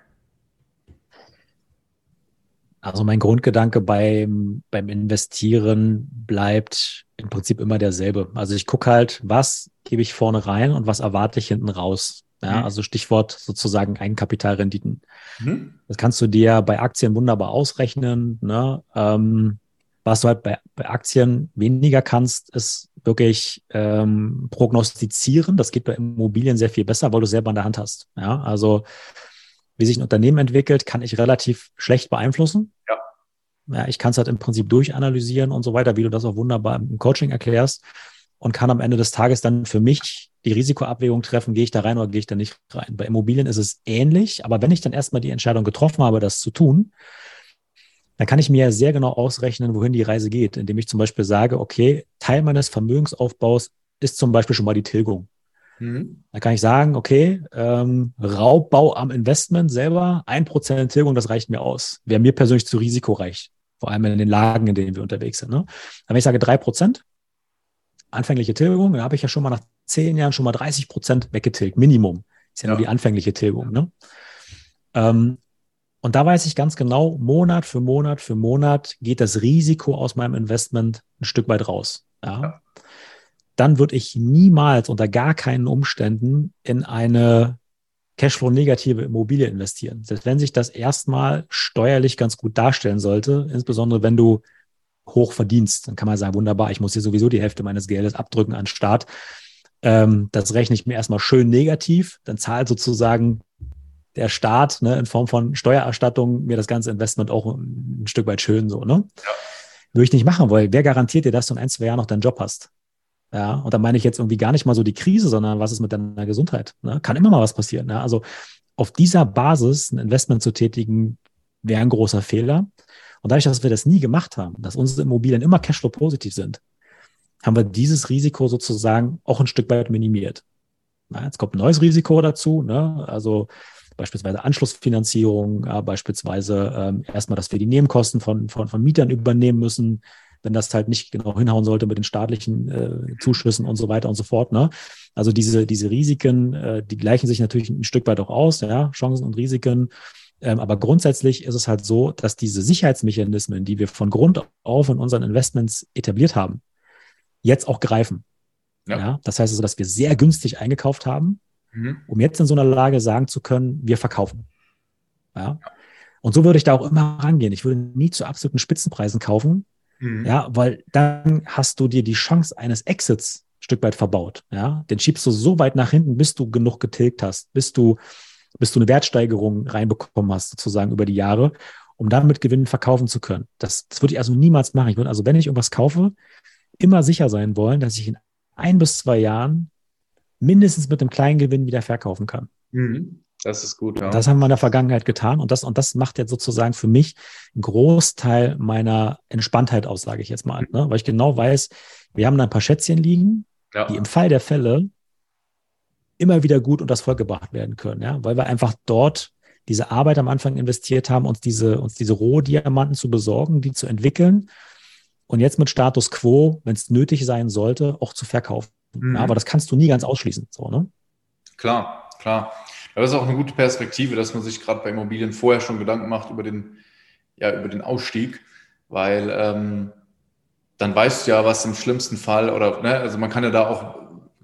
Also mein Grundgedanke beim, beim Investieren bleibt im Prinzip immer derselbe. Also ich gucke halt, was gebe ich vorne rein und was erwarte ich hinten raus. Ja, mhm. also Stichwort sozusagen Eigenkapitalrenditen. Mhm. Das kannst du dir bei Aktien wunderbar ausrechnen. Ne? Ähm, was du halt bei, bei Aktien weniger kannst, ist wirklich ähm, prognostizieren. Das geht bei Immobilien sehr viel besser, weil du selber in der Hand hast. Ja, also wie sich ein Unternehmen entwickelt, kann ich relativ schlecht beeinflussen. Ja. Ja, ich kann es halt im Prinzip durchanalysieren und so weiter, wie du das auch wunderbar im Coaching erklärst und kann am Ende des Tages dann für mich die Risikoabwägung treffen, gehe ich da rein oder gehe ich da nicht rein. Bei Immobilien ist es ähnlich, aber wenn ich dann erstmal die Entscheidung getroffen habe, das zu tun, dann kann ich mir sehr genau ausrechnen, wohin die Reise geht, indem ich zum Beispiel sage, okay, Teil meines Vermögensaufbaus ist zum Beispiel schon mal die Tilgung. Mhm. Da kann ich sagen, okay, ähm, Raubbau am Investment selber, ein Prozent Tilgung, das reicht mir aus. Wäre mir persönlich zu risikoreich, vor allem in den Lagen, in denen wir unterwegs sind. Ne? Aber wenn ich sage drei Prozent, anfängliche Tilgung, dann habe ich ja schon mal nach zehn Jahren schon mal 30 Prozent weggetilgt, Minimum. Ist ja, ja. nur die anfängliche Tilgung. Ne? Ähm, und da weiß ich ganz genau, Monat für Monat für Monat geht das Risiko aus meinem Investment ein Stück weit raus. Ja. ja dann würde ich niemals unter gar keinen Umständen in eine Cashflow-negative Immobilie investieren. Selbst wenn sich das erstmal steuerlich ganz gut darstellen sollte, insbesondere wenn du hoch verdienst, dann kann man sagen, wunderbar, ich muss hier sowieso die Hälfte meines Geldes abdrücken an Staat. Ähm, das rechne ich mir erstmal schön negativ, dann zahlt sozusagen der Staat ne, in Form von Steuererstattung mir das ganze Investment auch ein, Stück weit schön so. Ne? Ja. Würde ich nicht machen wollen. Wer garantiert dir, dass du in ein, zwei Jahren noch deinen Job hast? Ja, und da meine ich jetzt irgendwie gar nicht mal so die Krise, sondern was ist mit deiner Gesundheit? Ne? Kann immer mal was passieren. Ne? Also auf dieser Basis ein Investment zu tätigen, wäre ein großer Fehler. Und dadurch, dass wir das nie gemacht haben, dass unsere Immobilien immer Cashflow positiv sind, haben wir dieses Risiko sozusagen auch ein Stück weit minimiert. Na, jetzt kommt ein neues Risiko dazu, ne? also beispielsweise Anschlussfinanzierung, ja, beispielsweise ähm, erstmal, dass wir die Nebenkosten von, von, von Mietern übernehmen müssen, wenn das halt nicht genau hinhauen sollte mit den staatlichen äh, Zuschüssen und so weiter und so fort. Ne? Also diese, diese Risiken, äh, die gleichen sich natürlich ein Stück weit auch aus, ja, Chancen und Risiken. Ähm, aber grundsätzlich ist es halt so, dass diese Sicherheitsmechanismen, die wir von Grund auf in unseren Investments etabliert haben, jetzt auch greifen. Ja. ja das heißt also, dass wir sehr günstig eingekauft haben, mhm. um jetzt in so einer Lage sagen zu können, wir verkaufen. Ja. Und so würde ich da auch immer rangehen. Ich würde nie zu absoluten Spitzenpreisen kaufen, mhm. ja, weil dann hast du dir die Chance eines Exits ein Stück weit verbaut. Ja, den schiebst du so weit nach hinten, bis du genug getilgt hast, bis du, bis du eine Wertsteigerung reinbekommen hast, sozusagen über die Jahre, um dann mit Gewinn verkaufen zu können. Das, das würde ich also niemals machen. Ich würde also, wenn ich irgendwas kaufe, immer sicher sein wollen, dass ich in ein bis zwei Jahren mindestens mit einem kleinen Gewinn wieder verkaufen kann. Mhm. Das ist gut. Ja. Das haben wir in der Vergangenheit getan und das, und das macht jetzt sozusagen für mich einen Großteil meiner Entspanntheit aus, sage ich jetzt mal. Ne? Weil ich genau weiß, wir haben da ein paar Schätzchen liegen, ja. die im Fall der Fälle immer wieder gut unter das Volk gebracht werden können, ja, weil wir einfach dort diese Arbeit am Anfang investiert haben, uns diese, uns diese Rohdiamanten zu besorgen, die zu entwickeln und jetzt mit Status Quo, wenn es nötig sein sollte, auch zu verkaufen. Mhm. Ja, aber das kannst du nie ganz ausschließen. So, ne? Klar, klar. Aber das ist auch eine gute Perspektive, dass man sich gerade bei Immobilien vorher schon Gedanken macht über den, ja, über den Ausstieg, weil ähm, dann weißt du ja, was im schlimmsten Fall oder, ne, also man kann ja da auch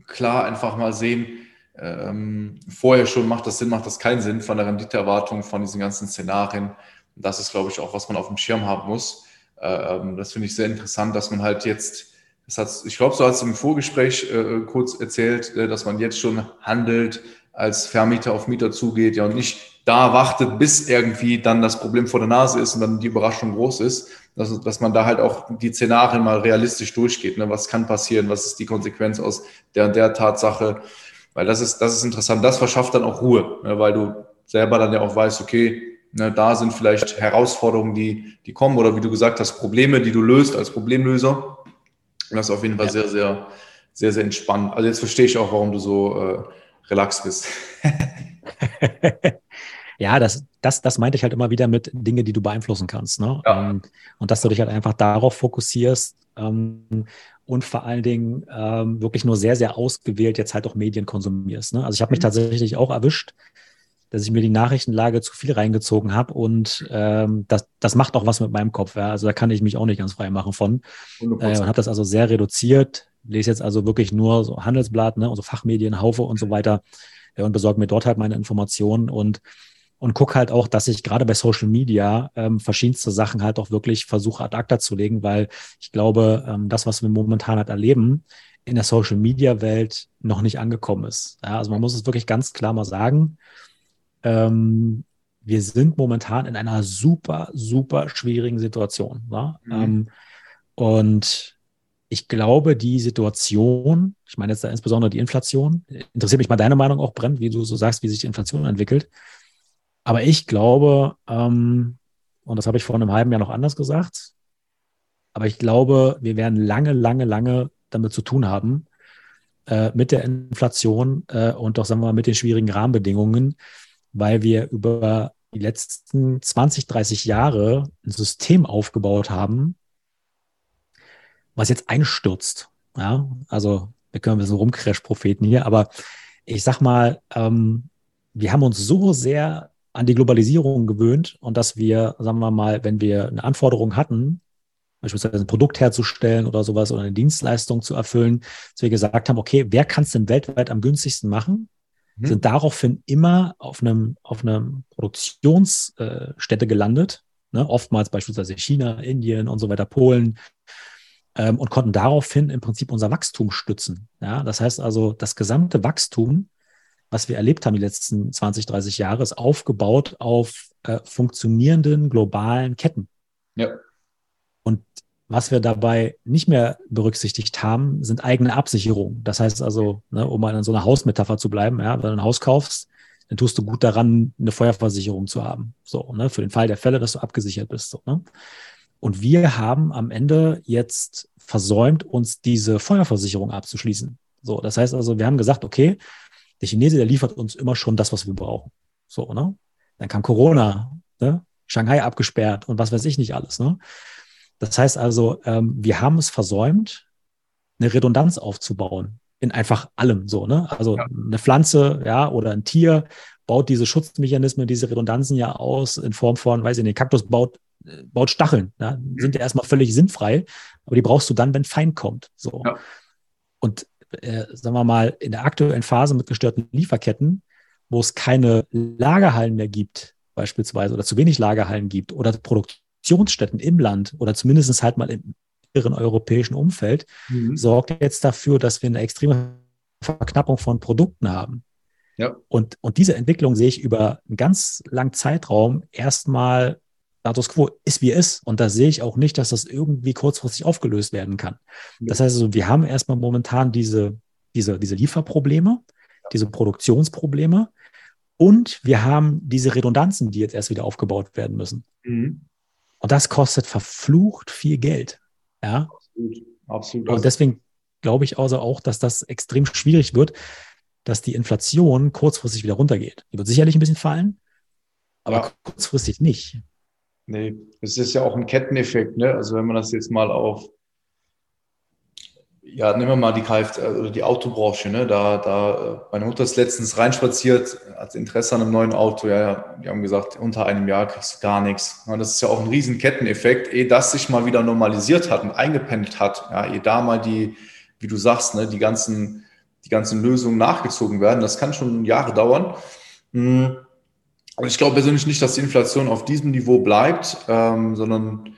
klar einfach mal sehen, ähm, vorher schon macht das Sinn, macht das keinen Sinn von der Renditeerwartung, von diesen ganzen Szenarien. Das ist, glaube ich, auch, was man auf dem Schirm haben muss. Ähm, das finde ich sehr interessant, dass man halt jetzt, das hat, ich glaube, so hat es im Vorgespräch äh, kurz erzählt, äh, dass man jetzt schon handelt, als Vermieter auf Mieter zugeht, ja, und nicht da wartet, bis irgendwie dann das Problem vor der Nase ist und dann die Überraschung groß ist, dass, dass man da halt auch die Szenarien mal realistisch durchgeht. Ne? Was kann passieren? Was ist die Konsequenz aus der und der Tatsache? Weil das ist, das ist interessant. Das verschafft dann auch Ruhe, ne? weil du selber dann ja auch weißt, okay, Ne, da sind vielleicht Herausforderungen, die, die kommen oder wie du gesagt hast, Probleme, die du löst als Problemlöser. Und das ist auf jeden Fall ja. sehr, sehr, sehr, sehr entspannt. Also jetzt verstehe ich auch, warum du so äh, relaxed bist. ja, das, das, das meinte ich halt immer wieder mit Dingen, die du beeinflussen kannst. Ne? Ja. Und, und dass du dich halt einfach darauf fokussierst ähm, und vor allen Dingen ähm, wirklich nur sehr, sehr ausgewählt jetzt halt auch Medien konsumierst. Ne? Also ich habe mich mhm. tatsächlich auch erwischt, dass ich mir die Nachrichtenlage zu viel reingezogen habe und ähm, das, das macht auch was mit meinem Kopf. Ja? Also da kann ich mich auch nicht ganz frei machen von. Äh, und habe das also sehr reduziert, lese jetzt also wirklich nur so Handelsblatt, ne, also Fachmedien, Haufe und so weiter äh, und besorge mir dort halt meine Informationen und und guck halt auch, dass ich gerade bei Social Media ähm, verschiedenste Sachen halt auch wirklich versuche ad acta zu legen, weil ich glaube, ähm, das, was wir momentan halt erleben, in der Social Media Welt noch nicht angekommen ist. Ja, also man muss es wirklich ganz klar mal sagen. Ähm, wir sind momentan in einer super, super schwierigen Situation. Ne? Mhm. Ähm, und ich glaube, die Situation, ich meine jetzt da insbesondere die Inflation, interessiert mich mal deine Meinung auch, Brent, wie du so sagst, wie sich die Inflation entwickelt. Aber ich glaube, ähm, und das habe ich vor einem halben Jahr noch anders gesagt, aber ich glaube, wir werden lange, lange, lange damit zu tun haben, äh, mit der Inflation äh, und auch, sagen wir mal, mit den schwierigen Rahmenbedingungen, weil wir über die letzten 20, 30 Jahre ein System aufgebaut haben, was jetzt einstürzt. Ja, also wir können ein bisschen rumcrash-Propheten hier, aber ich sag mal, ähm, wir haben uns so sehr an die Globalisierung gewöhnt und dass wir, sagen wir mal, wenn wir eine Anforderung hatten, beispielsweise ein Produkt herzustellen oder sowas oder eine Dienstleistung zu erfüllen, dass wir gesagt haben, okay, wer kann es denn weltweit am günstigsten machen? mhm. sind daraufhin immer auf einem, auf einem Produktionsstätte gelandet, ne? oftmals beispielsweise China, Indien und so weiter, Polen, ähm, und konnten daraufhin im Prinzip unser Wachstum stützen. Ja? Das heißt also, das gesamte Wachstum, was wir erlebt haben die letzten 20, 30 Jahre, ist aufgebaut auf äh, funktionierenden globalen Ketten. Ja. Und was wir dabei nicht mehr berücksichtigt haben, sind eigene Absicherungen. Das heißt also, ne, um mal in so einer Hausmetapher zu bleiben, ja, wenn du ein Haus kaufst, dann tust du gut daran, eine Feuerversicherung zu haben. So, ne, für den Fall der Fälle, dass du abgesichert bist. So, ne? Und wir haben am Ende jetzt versäumt, uns diese Feuerversicherung abzuschließen. So, das heißt also, wir haben gesagt, okay, der Chinese, der liefert uns immer schon das, was wir brauchen. So, ne? Dann kam Corona, ne? Shanghai abgesperrt und was weiß ich nicht alles, ne? Das heißt also, ähm, wir haben es versäumt, eine Redundanz aufzubauen. in einfach allem so, ne? Also ja. eine Pflanze, ja, oder ein Tier baut diese Schutzmechanismen, diese Redundanzen ja aus in Form von, weiß ich nicht, Kaktus baut, baut Stacheln, ja? sind ja erstmal völlig sinnfrei, aber die brauchst du dann, wenn Feind kommt. So. Ja. Und äh, sagen wir mal, in der aktuellen Phase mit gestörten Lieferketten, wo es keine Lagerhallen mehr gibt, beispielsweise, oder zu wenig Lagerhallen gibt, oder Produktionsstätten im Land, oder zumindest halt mal im europäischen Umfeld, mhm. sorgt jetzt dafür, dass wir eine extreme Verknappung von Produkten haben. Ja. Und, und diese Entwicklung sehe ich über einen ganz langen Zeitraum erstmal Status quo ist, wie es ist. Und da sehe ich auch nicht, dass das irgendwie kurzfristig aufgelöst werden kann. Das heißt also, wir haben erstmal momentan diese, diese, diese Lieferprobleme, diese Produktionsprobleme und wir haben diese Redundanzen, die jetzt erst wieder aufgebaut werden müssen. Mhm. Und das kostet verflucht viel Geld. Ja. Absolut. Absolut. Und deswegen glaube ich also auch, dass das extrem schwierig wird, dass die Inflation kurzfristig wieder runtergeht. Die wird sicherlich ein bisschen fallen, aber ja. kurzfristig nicht. Nee, es ist ja auch ein Ketteneffekt, ne? Also wenn man das jetzt mal auf, ja, nehmen wir mal die Kfz oder die Autobranche, ne? Da, da, meine Mutter ist letztens reinspaziert, hat Interesse an einem neuen Auto, ja, ja, die haben gesagt, unter einem Jahr kriegst du gar nichts. Und das ist ja auch ein riesen Ketteneffekt, ehe das sich mal wieder normalisiert hat und eingependelt hat, ja, ehe da mal die, wie du sagst, ne, die ganzen, die ganzen Lösungen nachgezogen werden, das kann schon Jahre dauern. Hm. Und ich glaube persönlich nicht, dass die Inflation auf diesem Niveau bleibt, ähm, sondern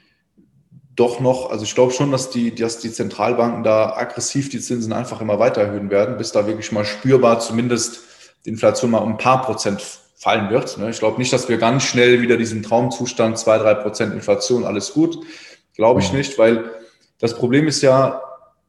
doch noch, also ich glaube schon, dass die, dass die Zentralbanken da aggressiv die Zinsen einfach immer weiter erhöhen werden, bis da wirklich mal spürbar zumindest die Inflation mal um ein paar Prozent fallen wird. Ne? Ich glaube nicht, dass wir ganz schnell wieder diesen Traumzustand, zwei, drei Prozent Inflation, alles gut. Glaube ich nicht, weil das Problem ist ja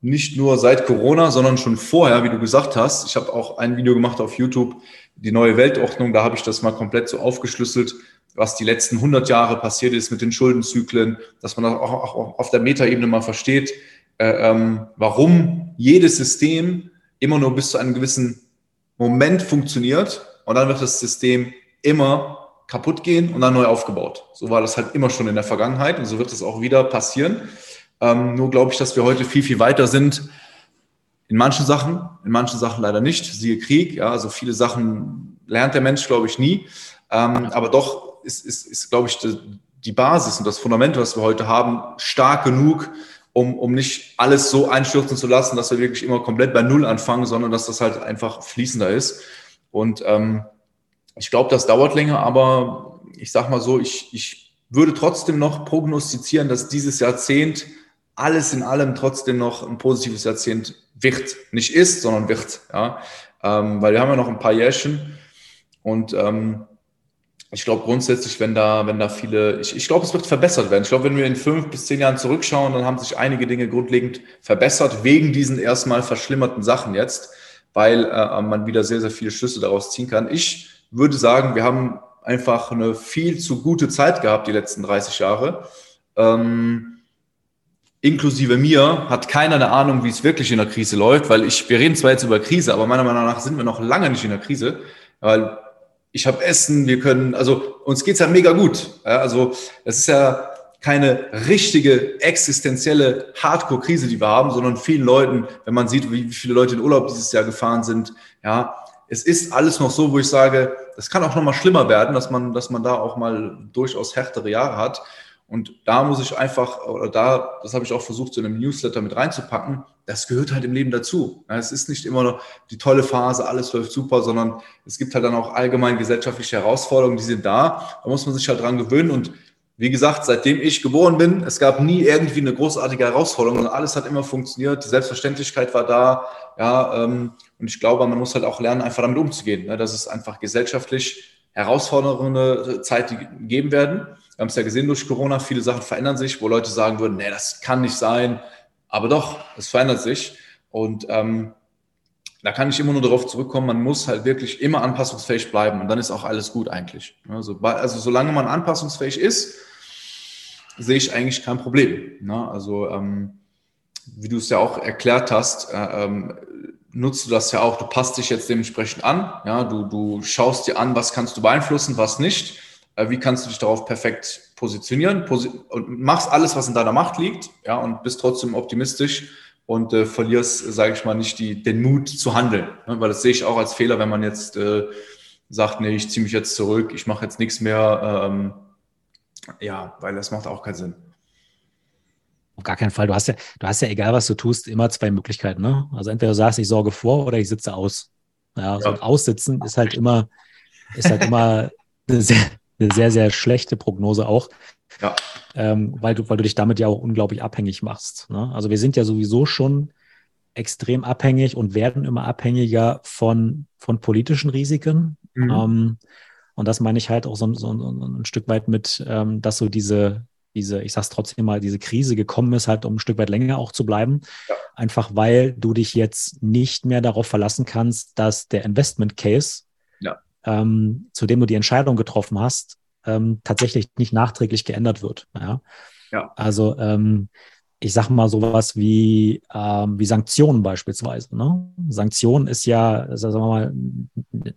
nicht nur seit Corona, sondern schon vorher, wie du gesagt hast. Ich habe auch ein Video gemacht auf YouTube, die neue Weltordnung, da habe ich das mal komplett so aufgeschlüsselt, was die letzten 100 Jahre passiert ist mit den Schuldenzyklen, dass man das auch, auf der Metaebene mal versteht, äh, ähm, warum jedes System immer nur bis zu einem gewissen Moment funktioniert und dann wird das System immer kaputt gehen und dann neu aufgebaut. So war das halt immer schon in der Vergangenheit und so wird es auch wieder passieren. Ähm, nur glaube ich, dass wir heute viel, viel weiter sind in manchen Sachen, in manchen Sachen leider nicht. Siehe Krieg, ja, also viele Sachen lernt der Mensch, glaube ich, nie. Ähm, aber doch ist, ist, ist glaube ich, die, die Basis und das Fundament, was wir heute haben, stark genug, um, um nicht alles so einstürzen zu lassen, dass wir wirklich immer komplett bei Null anfangen, sondern dass das halt einfach fließender ist. Und ähm, ich glaube, das dauert länger, aber ich sage mal so, ich, ich würde trotzdem noch prognostizieren, dass dieses Jahrzehnt alles in allem trotzdem noch ein positives Jahrzehnt wird. Nicht ist, sondern wird. Ja? Ähm, weil wir haben ja noch ein paar Jährchen und ähm, ich glaube grundsätzlich, wenn da, wenn da viele, ich, ich glaube, es wird verbessert werden. Ich glaube, wenn wir in fünf bis zehn Jahren zurückschauen, dann haben sich einige Dinge grundlegend verbessert, wegen diesen erstmal verschlimmerten Sachen jetzt, weil äh, man wieder sehr, sehr viele Schlüsse daraus ziehen kann. Ich würde sagen, wir haben einfach eine viel zu gute Zeit gehabt, die letzten 30 Jahre. Ähm, inklusive mir, hat keiner eine Ahnung, wie es wirklich in der Krise läuft, weil ich, wir reden zwar jetzt über Krise, aber meiner Meinung nach sind wir noch lange nicht in der Krise, weil ich habe Essen, wir können, also uns geht's ja mega gut. Ja, also es ist ja keine richtige existenzielle Hardcore-Krise, die wir haben, sondern vielen Leuten, wenn man sieht, wie viele Leute in Urlaub dieses Jahr gefahren sind, ja, es ist alles noch so, wo ich sage, es kann auch noch mal schlimmer werden, dass man, dass man da auch mal durchaus härtere Jahre hat. Und da muss ich einfach, oder da, das habe ich auch versucht, so in einem Newsletter mit reinzupacken, das gehört halt im Leben dazu. Es ist nicht immer noch die tolle Phase, alles läuft super, sondern es gibt halt dann auch allgemein gesellschaftliche Herausforderungen, die sind da. Da muss man sich halt dran gewöhnen. Und wie gesagt, seitdem ich geboren bin, es gab nie irgendwie eine großartige Herausforderung, sondern alles hat immer funktioniert. Die Selbstverständlichkeit war da. Ja, ähm, und ich glaube, man muss halt auch lernen, einfach damit umzugehen. Ne? Dass es einfach gesellschaftlich herausfordernde Zeit geben werden. Wir haben es ja gesehen durch Corona, viele Sachen verändern sich, wo Leute sagen würden, nee, das kann nicht sein. Aber doch, es verändert sich. Und ähm, da kann ich immer nur darauf zurückkommen, man muss halt wirklich immer anpassungsfähig bleiben und dann ist auch alles gut eigentlich. Also, also solange man anpassungsfähig ist, sehe ich eigentlich kein Problem. Ne? Also ähm, wie du es ja auch erklärt hast, äh, ähm, nutzt du das ja auch, du passt dich jetzt dementsprechend an, ja, du, du schaust dir an, was kannst du beeinflussen, was nicht wie kannst du dich darauf perfekt positionieren und machst alles, was in deiner Macht liegt, ja, und bist trotzdem optimistisch, und äh, verlierst, sage ich mal, nicht die, den Mut zu handeln. Ne? Weil das sehe ich auch als Fehler, wenn man jetzt äh, sagt, nee, ich ziehe mich jetzt zurück, ich mache jetzt nichts mehr. Ähm, ja, weil das macht auch keinen Sinn. Auf gar keinen Fall. Du hast ja, du hast ja, egal was du tust, immer zwei Möglichkeiten. Ne? Also entweder du sagst, ich sorge vor oder ich sitze aus. Ja, so ja. Aussitzen ist halt immer, ist halt immer eine sehr, eine sehr, sehr schlechte Prognose auch. Ja. Ähm, weil, du, weil du dich damit ja auch unglaublich abhängig machst. Ne? Also wir sind ja sowieso schon extrem abhängig und werden immer abhängiger von, von politischen Risiken. Mhm. Ähm, und das meine ich halt auch so, so, so ein Stück weit mit, ähm, dass so diese, diese, ich sag's trotzdem mal, diese Krise gekommen ist, halt um ein Stück weit länger auch zu bleiben. Ja. Einfach weil du dich jetzt nicht mehr darauf verlassen kannst, dass der Investment Case. Ähm, zu dem du die Entscheidung getroffen hast, ähm, tatsächlich nicht nachträglich geändert wird. Ja. ja. Also ähm, ich sage mal sowas wie, ähm, wie Sanktionen beispielsweise. Ne? Sanktionen ist ja, sagen wir mal,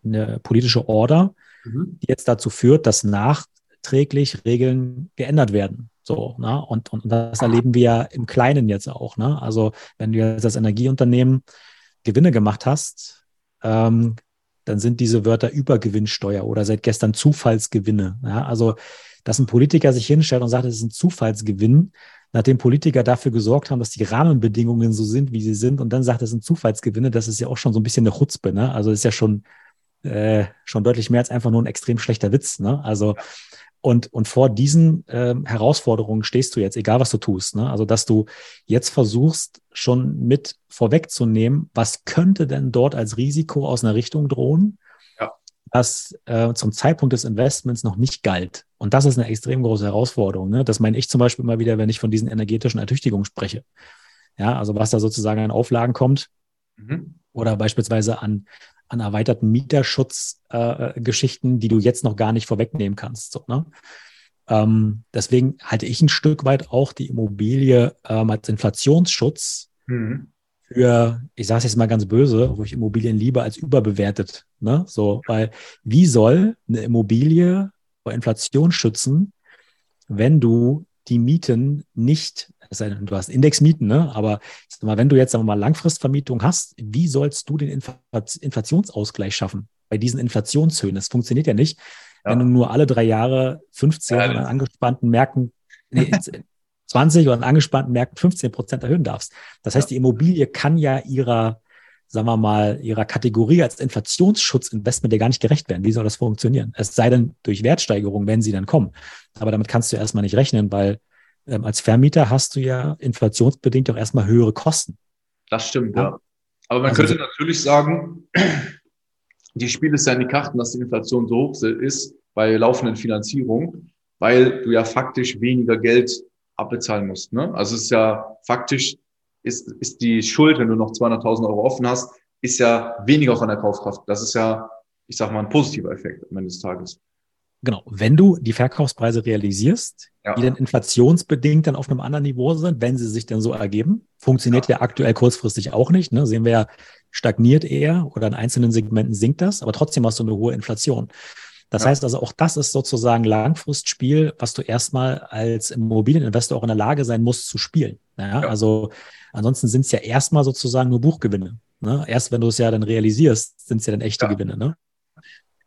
eine politische Order, mhm. die jetzt dazu führt, dass nachträglich Regeln geändert werden. So, ne? Und, und das erleben wir ja im Kleinen jetzt auch. Ne? Also wenn du jetzt als Energieunternehmen Gewinne gemacht hast, ähm, dann sind diese Wörter Übergewinnsteuer oder seit gestern Zufallsgewinne. Ja? Also, dass ein Politiker sich hinstellt und sagt, es ist ein Zufallsgewinn, nachdem Politiker dafür gesorgt haben, dass die Rahmenbedingungen so sind, wie sie sind, und dann sagt, es sind Zufallsgewinne, das ist ja auch schon so ein bisschen eine Chutzpe, ne? Also ist ja schon, äh, schon deutlich mehr als einfach nur ein extrem schlechter Witz, ne? Also und, und vor diesen ähm, Herausforderungen stehst du jetzt, egal was du tust. Ne? Also, dass du jetzt versuchst, schon mit vorwegzunehmen, was könnte denn dort als Risiko aus einer Richtung drohen, ja. das äh, zum Zeitpunkt des Investments noch nicht galt. Und das ist eine extrem große Herausforderung. Ne? Das meine ich zum Beispiel immer wieder, wenn ich von diesen energetischen Ertüchtigungen spreche. Ja, also was da sozusagen an Auflagen kommt mhm. oder beispielsweise an, an erweiterten Mieterschutzgeschichten, äh, die du jetzt noch gar nicht vorwegnehmen kannst. So, ne? ähm, deswegen halte ich ein Stück weit auch die Immobilie ähm, als Inflationsschutz mhm. für, ich sage es jetzt mal ganz böse, wo ich Immobilien liebe, als überbewertet. Ne? So, weil wie soll eine Immobilie vor Inflation schützen, wenn du die Mieten nicht, du hast Indexmieten, ne? aber mal, wenn du jetzt sagen wir mal Langfristvermietung hast, wie sollst du den Inflationsausgleich schaffen bei diesen Inflationshöhen? Das funktioniert ja nicht, ja. wenn du nur alle drei Jahre 15 ja, an angespannten Märkten, nee, 20 oder an angespannten Märkten 15 Prozent erhöhen darfst. Das heißt, die Immobilie kann ja ihrer sagen wir mal, ihrer Kategorie als Inflationsschutzinvestment ja gar nicht gerecht werden. Wie soll das funktionieren? Es sei denn durch Wertsteigerung, wenn sie dann kommen. Aber damit kannst du erstmal nicht rechnen, weil ähm, als Vermieter hast du ja inflationsbedingt auch erstmal höhere Kosten. Das stimmt, ja. ja. Aber man also, könnte natürlich sagen, die Spiele ist ja in die Karten, dass die Inflation so hoch ist bei laufenden Finanzierungen, weil du ja faktisch weniger Geld abbezahlen musst. Ne? Also es ist ja faktisch ist, ist die Schuld, wenn du noch 200.000 Euro offen hast, ist ja weniger von der Kaufkraft. Das ist ja, ich sag mal, ein positiver Effekt am Ende des Tages. Genau, wenn du die Verkaufspreise realisierst, ja. die dann inflationsbedingt dann auf einem anderen Niveau sind, wenn sie sich dann so ergeben, funktioniert ja, ja aktuell kurzfristig auch nicht. Ne? Sehen wir ja, stagniert eher oder in einzelnen Segmenten sinkt das, aber trotzdem hast du eine hohe Inflation. Das ja. heißt also, auch das ist sozusagen Langfristspiel, was du erstmal als Immobilieninvestor auch in der Lage sein musst zu spielen. Ja, ja. Also ansonsten sind es ja erstmal sozusagen nur Buchgewinne. Ne? Erst wenn du es ja dann realisierst, sind es ja dann echte. Gewinne. Ne?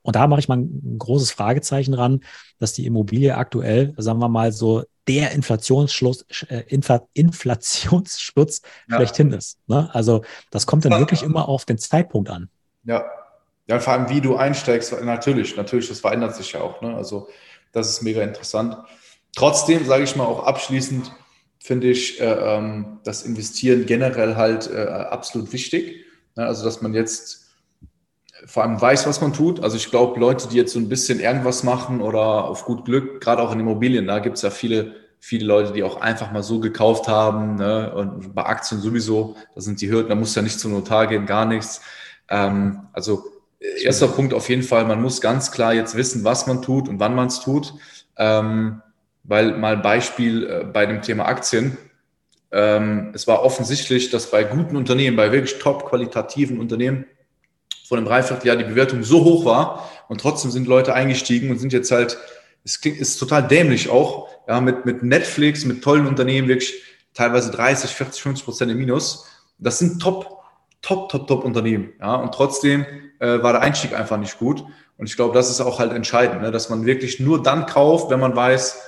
Und da mache ich mal ein großes Fragezeichen ran, dass die Immobilie aktuell, sagen wir mal so, der Inflationsschluss, äh, Infl Inflationsschutz ja. schlechthin ist. Ne? Also das kommt dann wirklich immer auf den Zeitpunkt an. Ja. Ja, vor allem wie du einsteigst, natürlich, natürlich, das verändert sich ja auch. Ne? Also das ist mega interessant. Trotzdem sage ich mal auch abschließend, finde ich äh, ähm, das Investieren generell halt äh, absolut wichtig. Ja, also, dass man jetzt vor allem weiß, was man tut. Also ich glaube, Leute, die jetzt so ein bisschen irgendwas machen oder auf gut Glück, gerade auch in Immobilien, da gibt es ja viele, viele Leute, die auch einfach mal so gekauft haben. Ne? Und bei Aktien sowieso, da sind die Hürden, da muss ja nicht zum Notar gehen, gar nichts. Ähm, also erster Punkt auf jeden Fall, man muss ganz klar jetzt wissen, was man tut und wann man es tut. Ähm, weil mal ein Beispiel äh, bei dem Thema Aktien. Ähm, es war offensichtlich, dass bei guten Unternehmen, bei wirklich top qualitativen Unternehmen vor einem Dreivierteljahr die Bewertung so hoch war und trotzdem sind Leute eingestiegen und sind jetzt halt, es klingt, ist total dämlich auch, ja, mit, mit Netflix, mit tollen Unternehmen wirklich, teilweise 30, 40, 50 Prozent im Minus. Das sind top, top, top, top Unternehmen. Ja, und trotzdem äh, war der Einstieg einfach nicht gut. Und ich glaube, das ist auch halt entscheidend, ne? dass man wirklich nur dann kauft, wenn man weiß,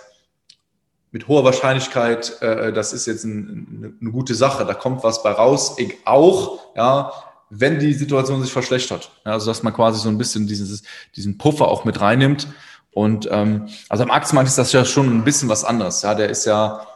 mit hoher Wahrscheinlichkeit, äh, das ist jetzt ein, eine gute Sache, da kommt was bei raus, ich auch, ja, wenn die Situation sich verschlechtert. Also dass man quasi so ein bisschen dieses, diesen Puffer auch mit reinnimmt. Und ähm, also am Aktienmarkt ist das ja schon ein bisschen was anderes. Ja, der ist ja,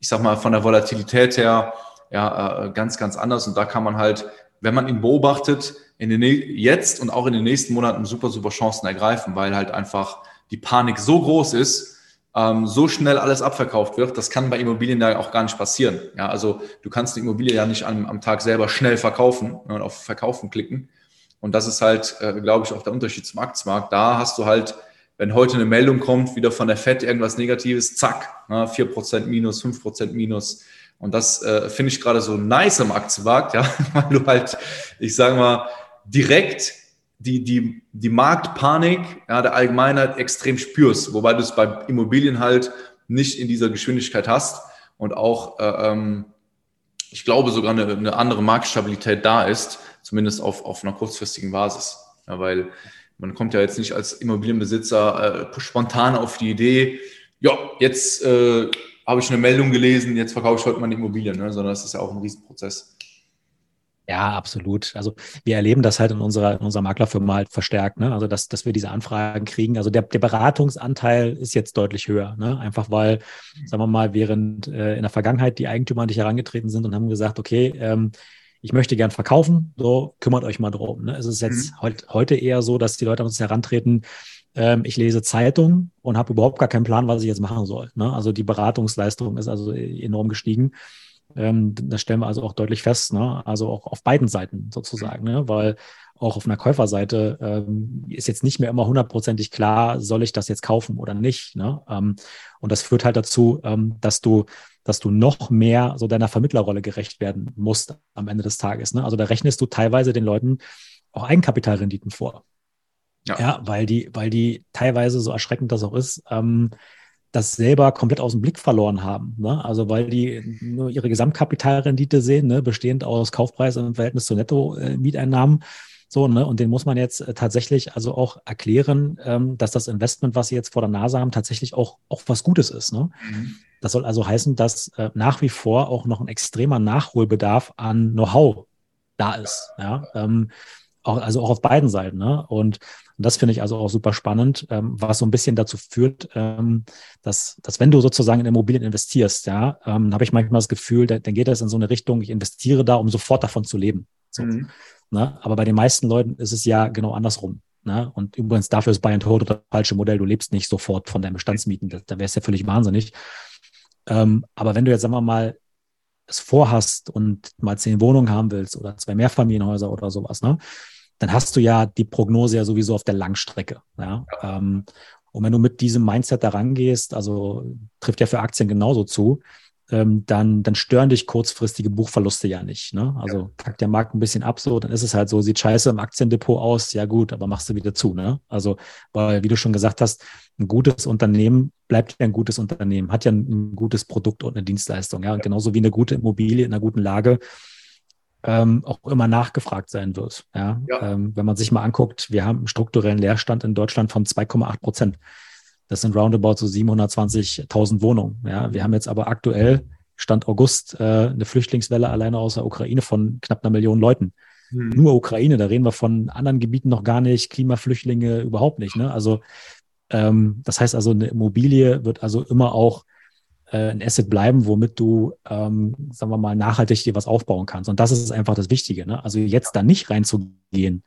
ich sag mal, von der Volatilität her ja äh, ganz, ganz anders. Und da kann man halt, wenn man ihn beobachtet, in den jetzt und auch in den nächsten Monaten super, super Chancen ergreifen, weil halt einfach die Panik so groß ist, ähm, so schnell alles abverkauft wird, das kann bei Immobilien ja auch gar nicht passieren. Ja, also du kannst die Immobilie ja nicht am, am Tag selber schnell verkaufen und auf Verkaufen klicken. Und das ist halt, äh, glaube ich, auch der Unterschied zum Aktienmarkt. Da hast du halt, wenn heute eine Meldung kommt, wieder von der FED irgendwas Negatives, zack, ne, 4% minus, 5% minus. Und das äh, finde ich gerade so nice am Aktienmarkt, ja, weil du halt, ich sage mal, direkt die, die, die Marktpanik ja, der Allgemeinheit extrem spürst, wobei du es bei Immobilien halt nicht in dieser Geschwindigkeit hast und auch, äh, ähm, ich glaube, sogar eine, eine andere Marktstabilität da ist, zumindest auf, auf einer kurzfristigen Basis. Ja, weil man kommt ja jetzt nicht als Immobilienbesitzer äh, spontan auf die Idee, ja, jetzt äh, habe ich eine Meldung gelesen, jetzt verkaufe ich heute meine Immobilien, ne? sondern das ist ja auch ein Riesenprozess. Ja, absolut. Also wir erleben das halt in unserer, in unserer Maklerfirma halt verstärkt, ne? Also dass, dass wir diese Anfragen kriegen. Also der, der Beratungsanteil ist jetzt deutlich höher, ne? Einfach weil, sagen wir mal, während äh, in der Vergangenheit die Eigentümer an dich herangetreten sind und haben gesagt, okay, ähm, ich möchte gern verkaufen, so kümmert euch mal drum. Ne? Es ist jetzt mhm. heut, heute eher so, dass die Leute an uns herantreten, ähm, ich lese Zeitung und habe überhaupt gar keinen Plan, was ich jetzt machen soll. Ne? Also die Beratungsleistung ist also enorm gestiegen. Ähm, das stellen wir also auch deutlich fest, ne? also auch auf beiden Seiten sozusagen, ne? weil auch auf einer Käuferseite ähm, ist jetzt nicht mehr immer hundertprozentig klar, soll ich das jetzt kaufen oder nicht. Ne? Ähm, und das führt halt dazu, ähm, dass du dass du noch mehr so deiner Vermittlerrolle gerecht werden musst am Ende des Tages. Ne? Also da rechnest du teilweise den Leuten auch Eigenkapitalrenditen vor. Ja. ja, weil die, weil die teilweise so erschreckend das auch ist, ähm, das selber komplett aus dem Blick verloren haben. Ne? Also weil die nur ihre Gesamtkapitalrendite sehen, ne? bestehend aus Kaufpreis im Verhältnis zu Netto-Mieteinnahmen. So, ne? Und den muss man jetzt äh, tatsächlich also auch erklären, ähm, dass das Investment, was sie jetzt vor der Nase haben, tatsächlich auch, auch was Gutes ist. Ne? Mhm. Das soll also heißen, dass äh, nach wie vor auch noch ein extremer Nachholbedarf an Know-how da ist. Ja? Ähm, auch, also auch auf beiden Seiten. Ne? Und, und das finde ich also auch super spannend, ähm, was so ein bisschen dazu führt, ähm, dass, dass wenn du sozusagen in Immobilien investierst, ja, ähm, habe ich manchmal das Gefühl, da, dann geht das in so eine Richtung, ich investiere da, um sofort davon zu leben. So, mhm. ne? Aber bei den meisten Leuten ist es ja genau andersrum. Ne? Und übrigens, dafür ist Buy and Hold das falsche Modell. Du lebst nicht sofort von deinen Bestandsmieten. Da, da wäre es ja völlig wahnsinnig. Ähm, aber wenn du jetzt, sagen wir mal, es vorhast und mal zehn Wohnungen haben willst oder zwei Mehrfamilienhäuser oder sowas, ne, dann hast du ja die Prognose ja sowieso auf der Langstrecke. Ja? Ähm, und wenn du mit diesem Mindset da rangehst, also trifft ja für Aktien genauso zu, ähm, dann, dann stören dich kurzfristige Buchverluste ja nicht. Ne? Also ja. kackt der Markt ein bisschen ab, so, dann ist es halt so, sieht scheiße im Aktiendepot aus, ja gut, aber machst du wieder zu. Ne? Also, weil, wie du schon gesagt hast, ein gutes Unternehmen bleibt ja ein gutes Unternehmen, hat ja ein, ein gutes Produkt und eine Dienstleistung. Ja? Und genauso wie eine gute Immobilie in einer guten Lage ähm, auch immer nachgefragt sein wird. Ja? ja. Ähm, wenn man sich mal anguckt, wir haben einen strukturellen Leerstand in Deutschland von 2,8 Prozent. Das sind roundabout so 720.000 Wohnungen. Ja, wir haben jetzt aber aktuell Stand August äh, eine Flüchtlingswelle alleine aus der Ukraine von knapp einer Million Leuten. Hm. Nur Ukraine, da reden wir von anderen Gebieten noch gar nicht, Klimaflüchtlinge überhaupt nicht. Ne? Also ähm, das heißt also, eine Immobilie wird also immer auch äh, ein Asset bleiben, womit du, ähm, sagen wir mal, nachhaltig dir was aufbauen kannst. Und das ist einfach das Wichtige. Ne? Also jetzt da nicht reinzugehen,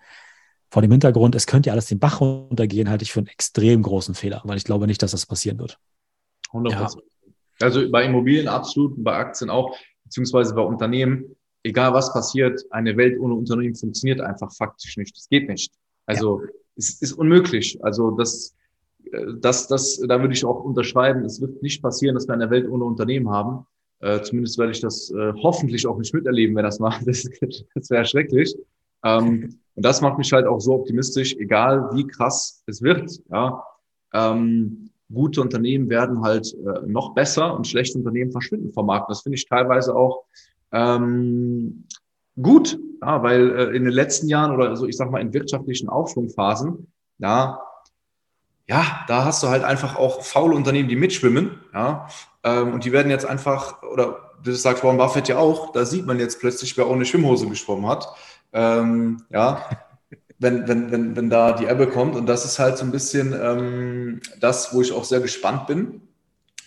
vor dem Hintergrund, es könnte ja alles den Bach runtergehen, halte ich für einen extrem großen Fehler, weil ich glaube nicht, dass das passieren wird. 100 Ja. Also bei Immobilien absolut und bei Aktien auch, beziehungsweise bei Unternehmen, egal was passiert, eine Welt ohne Unternehmen funktioniert einfach faktisch nicht. Das geht nicht. Also ja. es ist unmöglich. Also das, das, das, da würde ich auch unterschreiben. Es wird nicht passieren, dass wir eine Welt ohne Unternehmen haben. Äh, zumindest werde ich das äh, hoffentlich auch nicht miterleben, wenn das macht. Das, das wäre schrecklich. Ähm, und das macht mich halt auch so optimistisch, egal wie krass es wird. Ja, ähm, gute Unternehmen werden halt äh, noch besser und schlechte Unternehmen verschwinden vom Markt. Das finde ich teilweise auch ähm, gut, ja, weil äh, in den letzten Jahren oder so, ich sag mal in wirtschaftlichen Aufschwungphasen, ja, ja, da hast du halt einfach auch faule Unternehmen, die mitschwimmen, ja, ähm, und die werden jetzt einfach, oder das sagt Warren Buffett ja auch, da sieht man jetzt plötzlich, wer ohne Schwimmhose geschwommen hat, ähm, ja, wenn, wenn, wenn, wenn da die Ebbe kommt. Und das ist halt so ein bisschen ähm, das, wo ich auch sehr gespannt bin,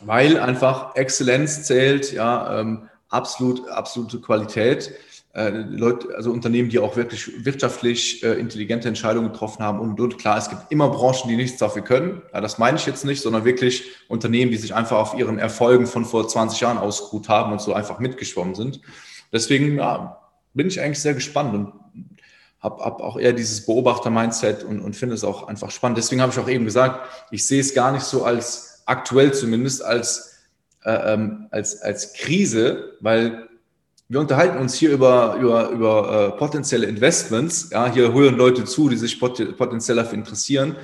weil einfach Exzellenz zählt, ja, ähm, absolut, absolute Qualität. Äh, Leute, also Unternehmen, die auch wirklich wirtschaftlich äh, intelligente Entscheidungen getroffen haben und, und klar, es gibt immer Branchen, die nichts dafür können. Ja, das meine ich jetzt nicht, sondern wirklich Unternehmen, die sich einfach auf ihren Erfolgen von vor 20 Jahren ausgeruht haben und so einfach mitgeschwommen sind. Deswegen ja, bin ich eigentlich sehr gespannt und habe hab auch eher dieses Beobachter-Mindset und, und finde es auch einfach spannend. Deswegen habe ich auch eben gesagt, ich sehe es gar nicht so als aktuell zumindest als, äh, ähm, als, als Krise, weil wir unterhalten uns hier über, über, über äh, potenzielle Investments. Ja, hier hören Leute zu, die sich pot potenziell dafür interessieren.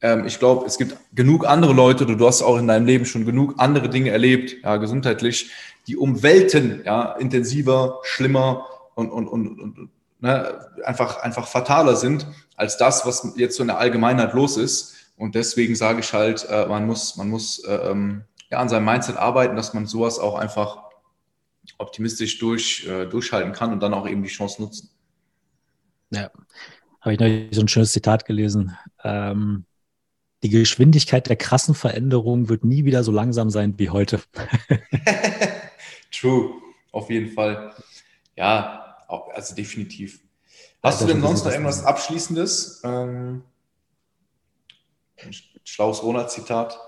Ähm, ich glaube, es gibt genug andere Leute, du hast auch in deinem Leben schon genug andere Dinge erlebt, ja, gesundheitlich, die um Welten ja, intensiver, schlimmer und, und, und, und ne, einfach, einfach fataler sind als das, was jetzt so in der Allgemeinheit los ist. Und deswegen sage ich halt, äh, man muss, man muss äh, ähm, ja, an seinem Mindset arbeiten, dass man sowas auch einfach optimistisch durch, äh, durchhalten kann und dann auch eben die Chance nutzen. Ja, habe ich neulich so ein schönes Zitat gelesen. Ähm, die Geschwindigkeit der krassen Veränderungen wird nie wieder so langsam sein wie heute. True, auf jeden Fall. Ja, auch, also definitiv. Hast ja, du denn sonst noch irgendwas Abschließendes? Ähm, ein schlaues Rona-Zitat.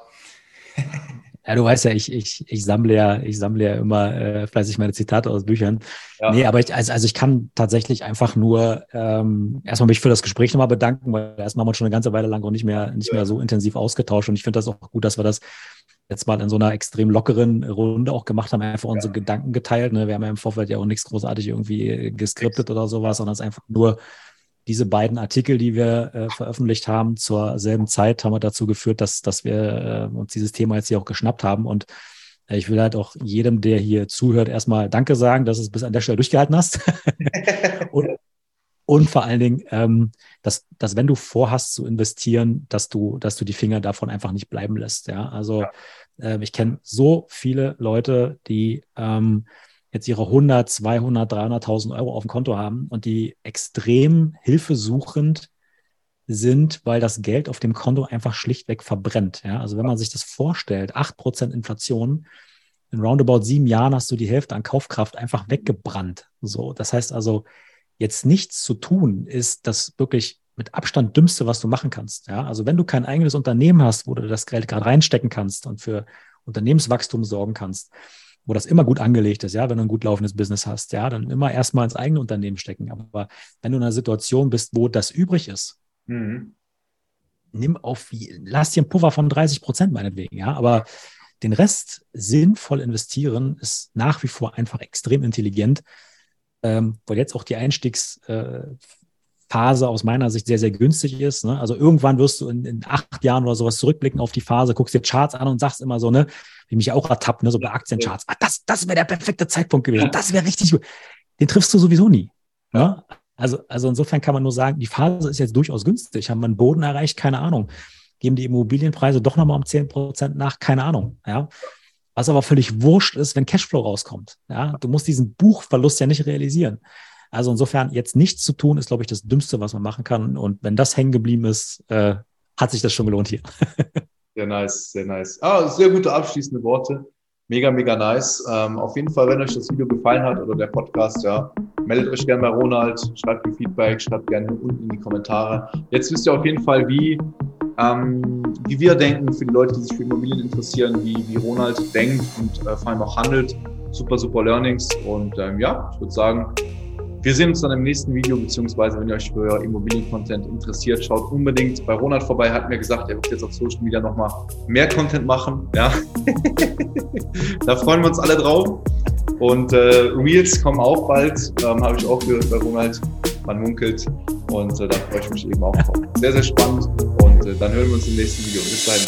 Ja, du weißt ja, ich, ich, ich sammle ja, ich sammle ja immer äh, fleißig meine Zitate aus Büchern. Ja. Nee, aber ich, also, also ich kann tatsächlich einfach nur ähm, erstmal mich für das Gespräch nochmal bedanken, weil erstmal haben wir uns schon eine ganze Weile lang auch nicht mehr, nicht mehr so intensiv ausgetauscht. Und ich finde das auch gut, dass wir das jetzt mal in so einer extrem lockeren Runde auch gemacht haben, einfach unsere ja. Gedanken geteilt. Ne? Wir haben ja im Vorfeld ja auch nichts großartig irgendwie geskriptet oder sowas, sondern es ist einfach nur diese beiden Artikel, die wir äh, veröffentlicht haben, zur selben Zeit haben wir dazu geführt, dass, dass wir äh, uns dieses Thema jetzt hier auch geschnappt haben. Und äh, ich will halt auch jedem, der hier zuhört, erstmal Danke sagen, dass du es bis an der Stelle durchgehalten hast. und, und vor allen Dingen, ähm, dass, dass wenn du vorhast zu investieren, dass du, dass du die Finger davon einfach nicht bleiben lässt. Ja, also ja. Äh, ich kenne so viele Leute, die ähm, jetzt ihre 100, 200, 300.000 Euro auf dem Konto haben und die extrem hilfesuchend sind, weil das Geld auf dem Konto einfach schlichtweg verbrennt. Ja? Also wenn man sich das vorstellt, 8% Inflation, in roundabout sieben Jahren hast du die Hälfte an Kaufkraft einfach weggebrannt. So, das heißt also, jetzt nichts zu tun, ist das wirklich mit Abstand dümmste, was du machen kannst. Ja? Also wenn du kein eigenes Unternehmen hast, wo du das Geld gerade reinstecken kannst und für Unternehmenswachstum sorgen kannst, wo das immer gut angelegt ist, ja, wenn du ein gut laufendes Business hast, ja, dann immer erstmal ins eigene Unternehmen stecken. Aber wenn du in einer Situation bist, wo das übrig ist, mhm. nimm auf, lass dir einen Puffer von 30 Prozent meinetwegen, ja, aber den Rest sinnvoll investieren ist nach wie vor einfach extrem intelligent, ähm, weil jetzt auch die Einstiegs, äh, Phase aus meiner Sicht sehr, sehr günstig ist. Ne? Also irgendwann wirst du in, in, acht Jahren oder sowas zurückblicken auf die Phase, guckst dir Charts an und sagst immer so, ne, wie mich auch ertappt, ne, so bei Aktiencharts, ah, das, das wäre der perfekte Zeitpunkt gewesen, das wäre richtig gut. Den triffst du sowieso nie. Ne? Also, also insofern kann man nur sagen, die Phase ist jetzt durchaus günstig. Haben wir einen Boden erreicht? Keine Ahnung. Geben die Immobilienpreise doch nochmal um zehn Prozent nach? Keine Ahnung. Ja. Was aber völlig wurscht ist, wenn Cashflow rauskommt. Ja. Du musst diesen Buchverlust ja nicht realisieren. Also insofern jetzt nichts zu tun, ist, glaube ich, das Dümmste, was man machen kann. Und wenn das hängen geblieben ist, äh, hat sich das schon gelohnt hier. sehr nice, sehr nice. Ah, sehr gute abschließende Worte. Mega, mega nice. Ähm, auf jeden Fall, wenn euch das Video gefallen hat oder der Podcast, ja, meldet euch gerne bei Ronald, schreibt mir Feedback, schreibt gerne unten in die Kommentare. Jetzt wisst ihr auf jeden Fall, wie, ähm, wie wir denken für die Leute, die sich für Immobilien interessieren, wie, wie Ronald denkt und äh, vor allem auch handelt. Super, super Learnings. Und ähm, ja, ich würde sagen, wir sehen uns dann im nächsten Video, beziehungsweise wenn ihr euch für Immobilien-Content interessiert, schaut unbedingt bei Ronald vorbei. Hat mir gesagt, er wird jetzt auf Social Media nochmal mehr Content machen. Ja. da freuen wir uns alle drauf. Und äh, Reels kommen auch bald, ähm, habe ich auch gehört bei Ronald. Man munkelt. Und äh, da freue ich mich eben auch drauf. Sehr, sehr spannend. Und Und äh, dann hören wir uns im nächsten Video. Bis dahin.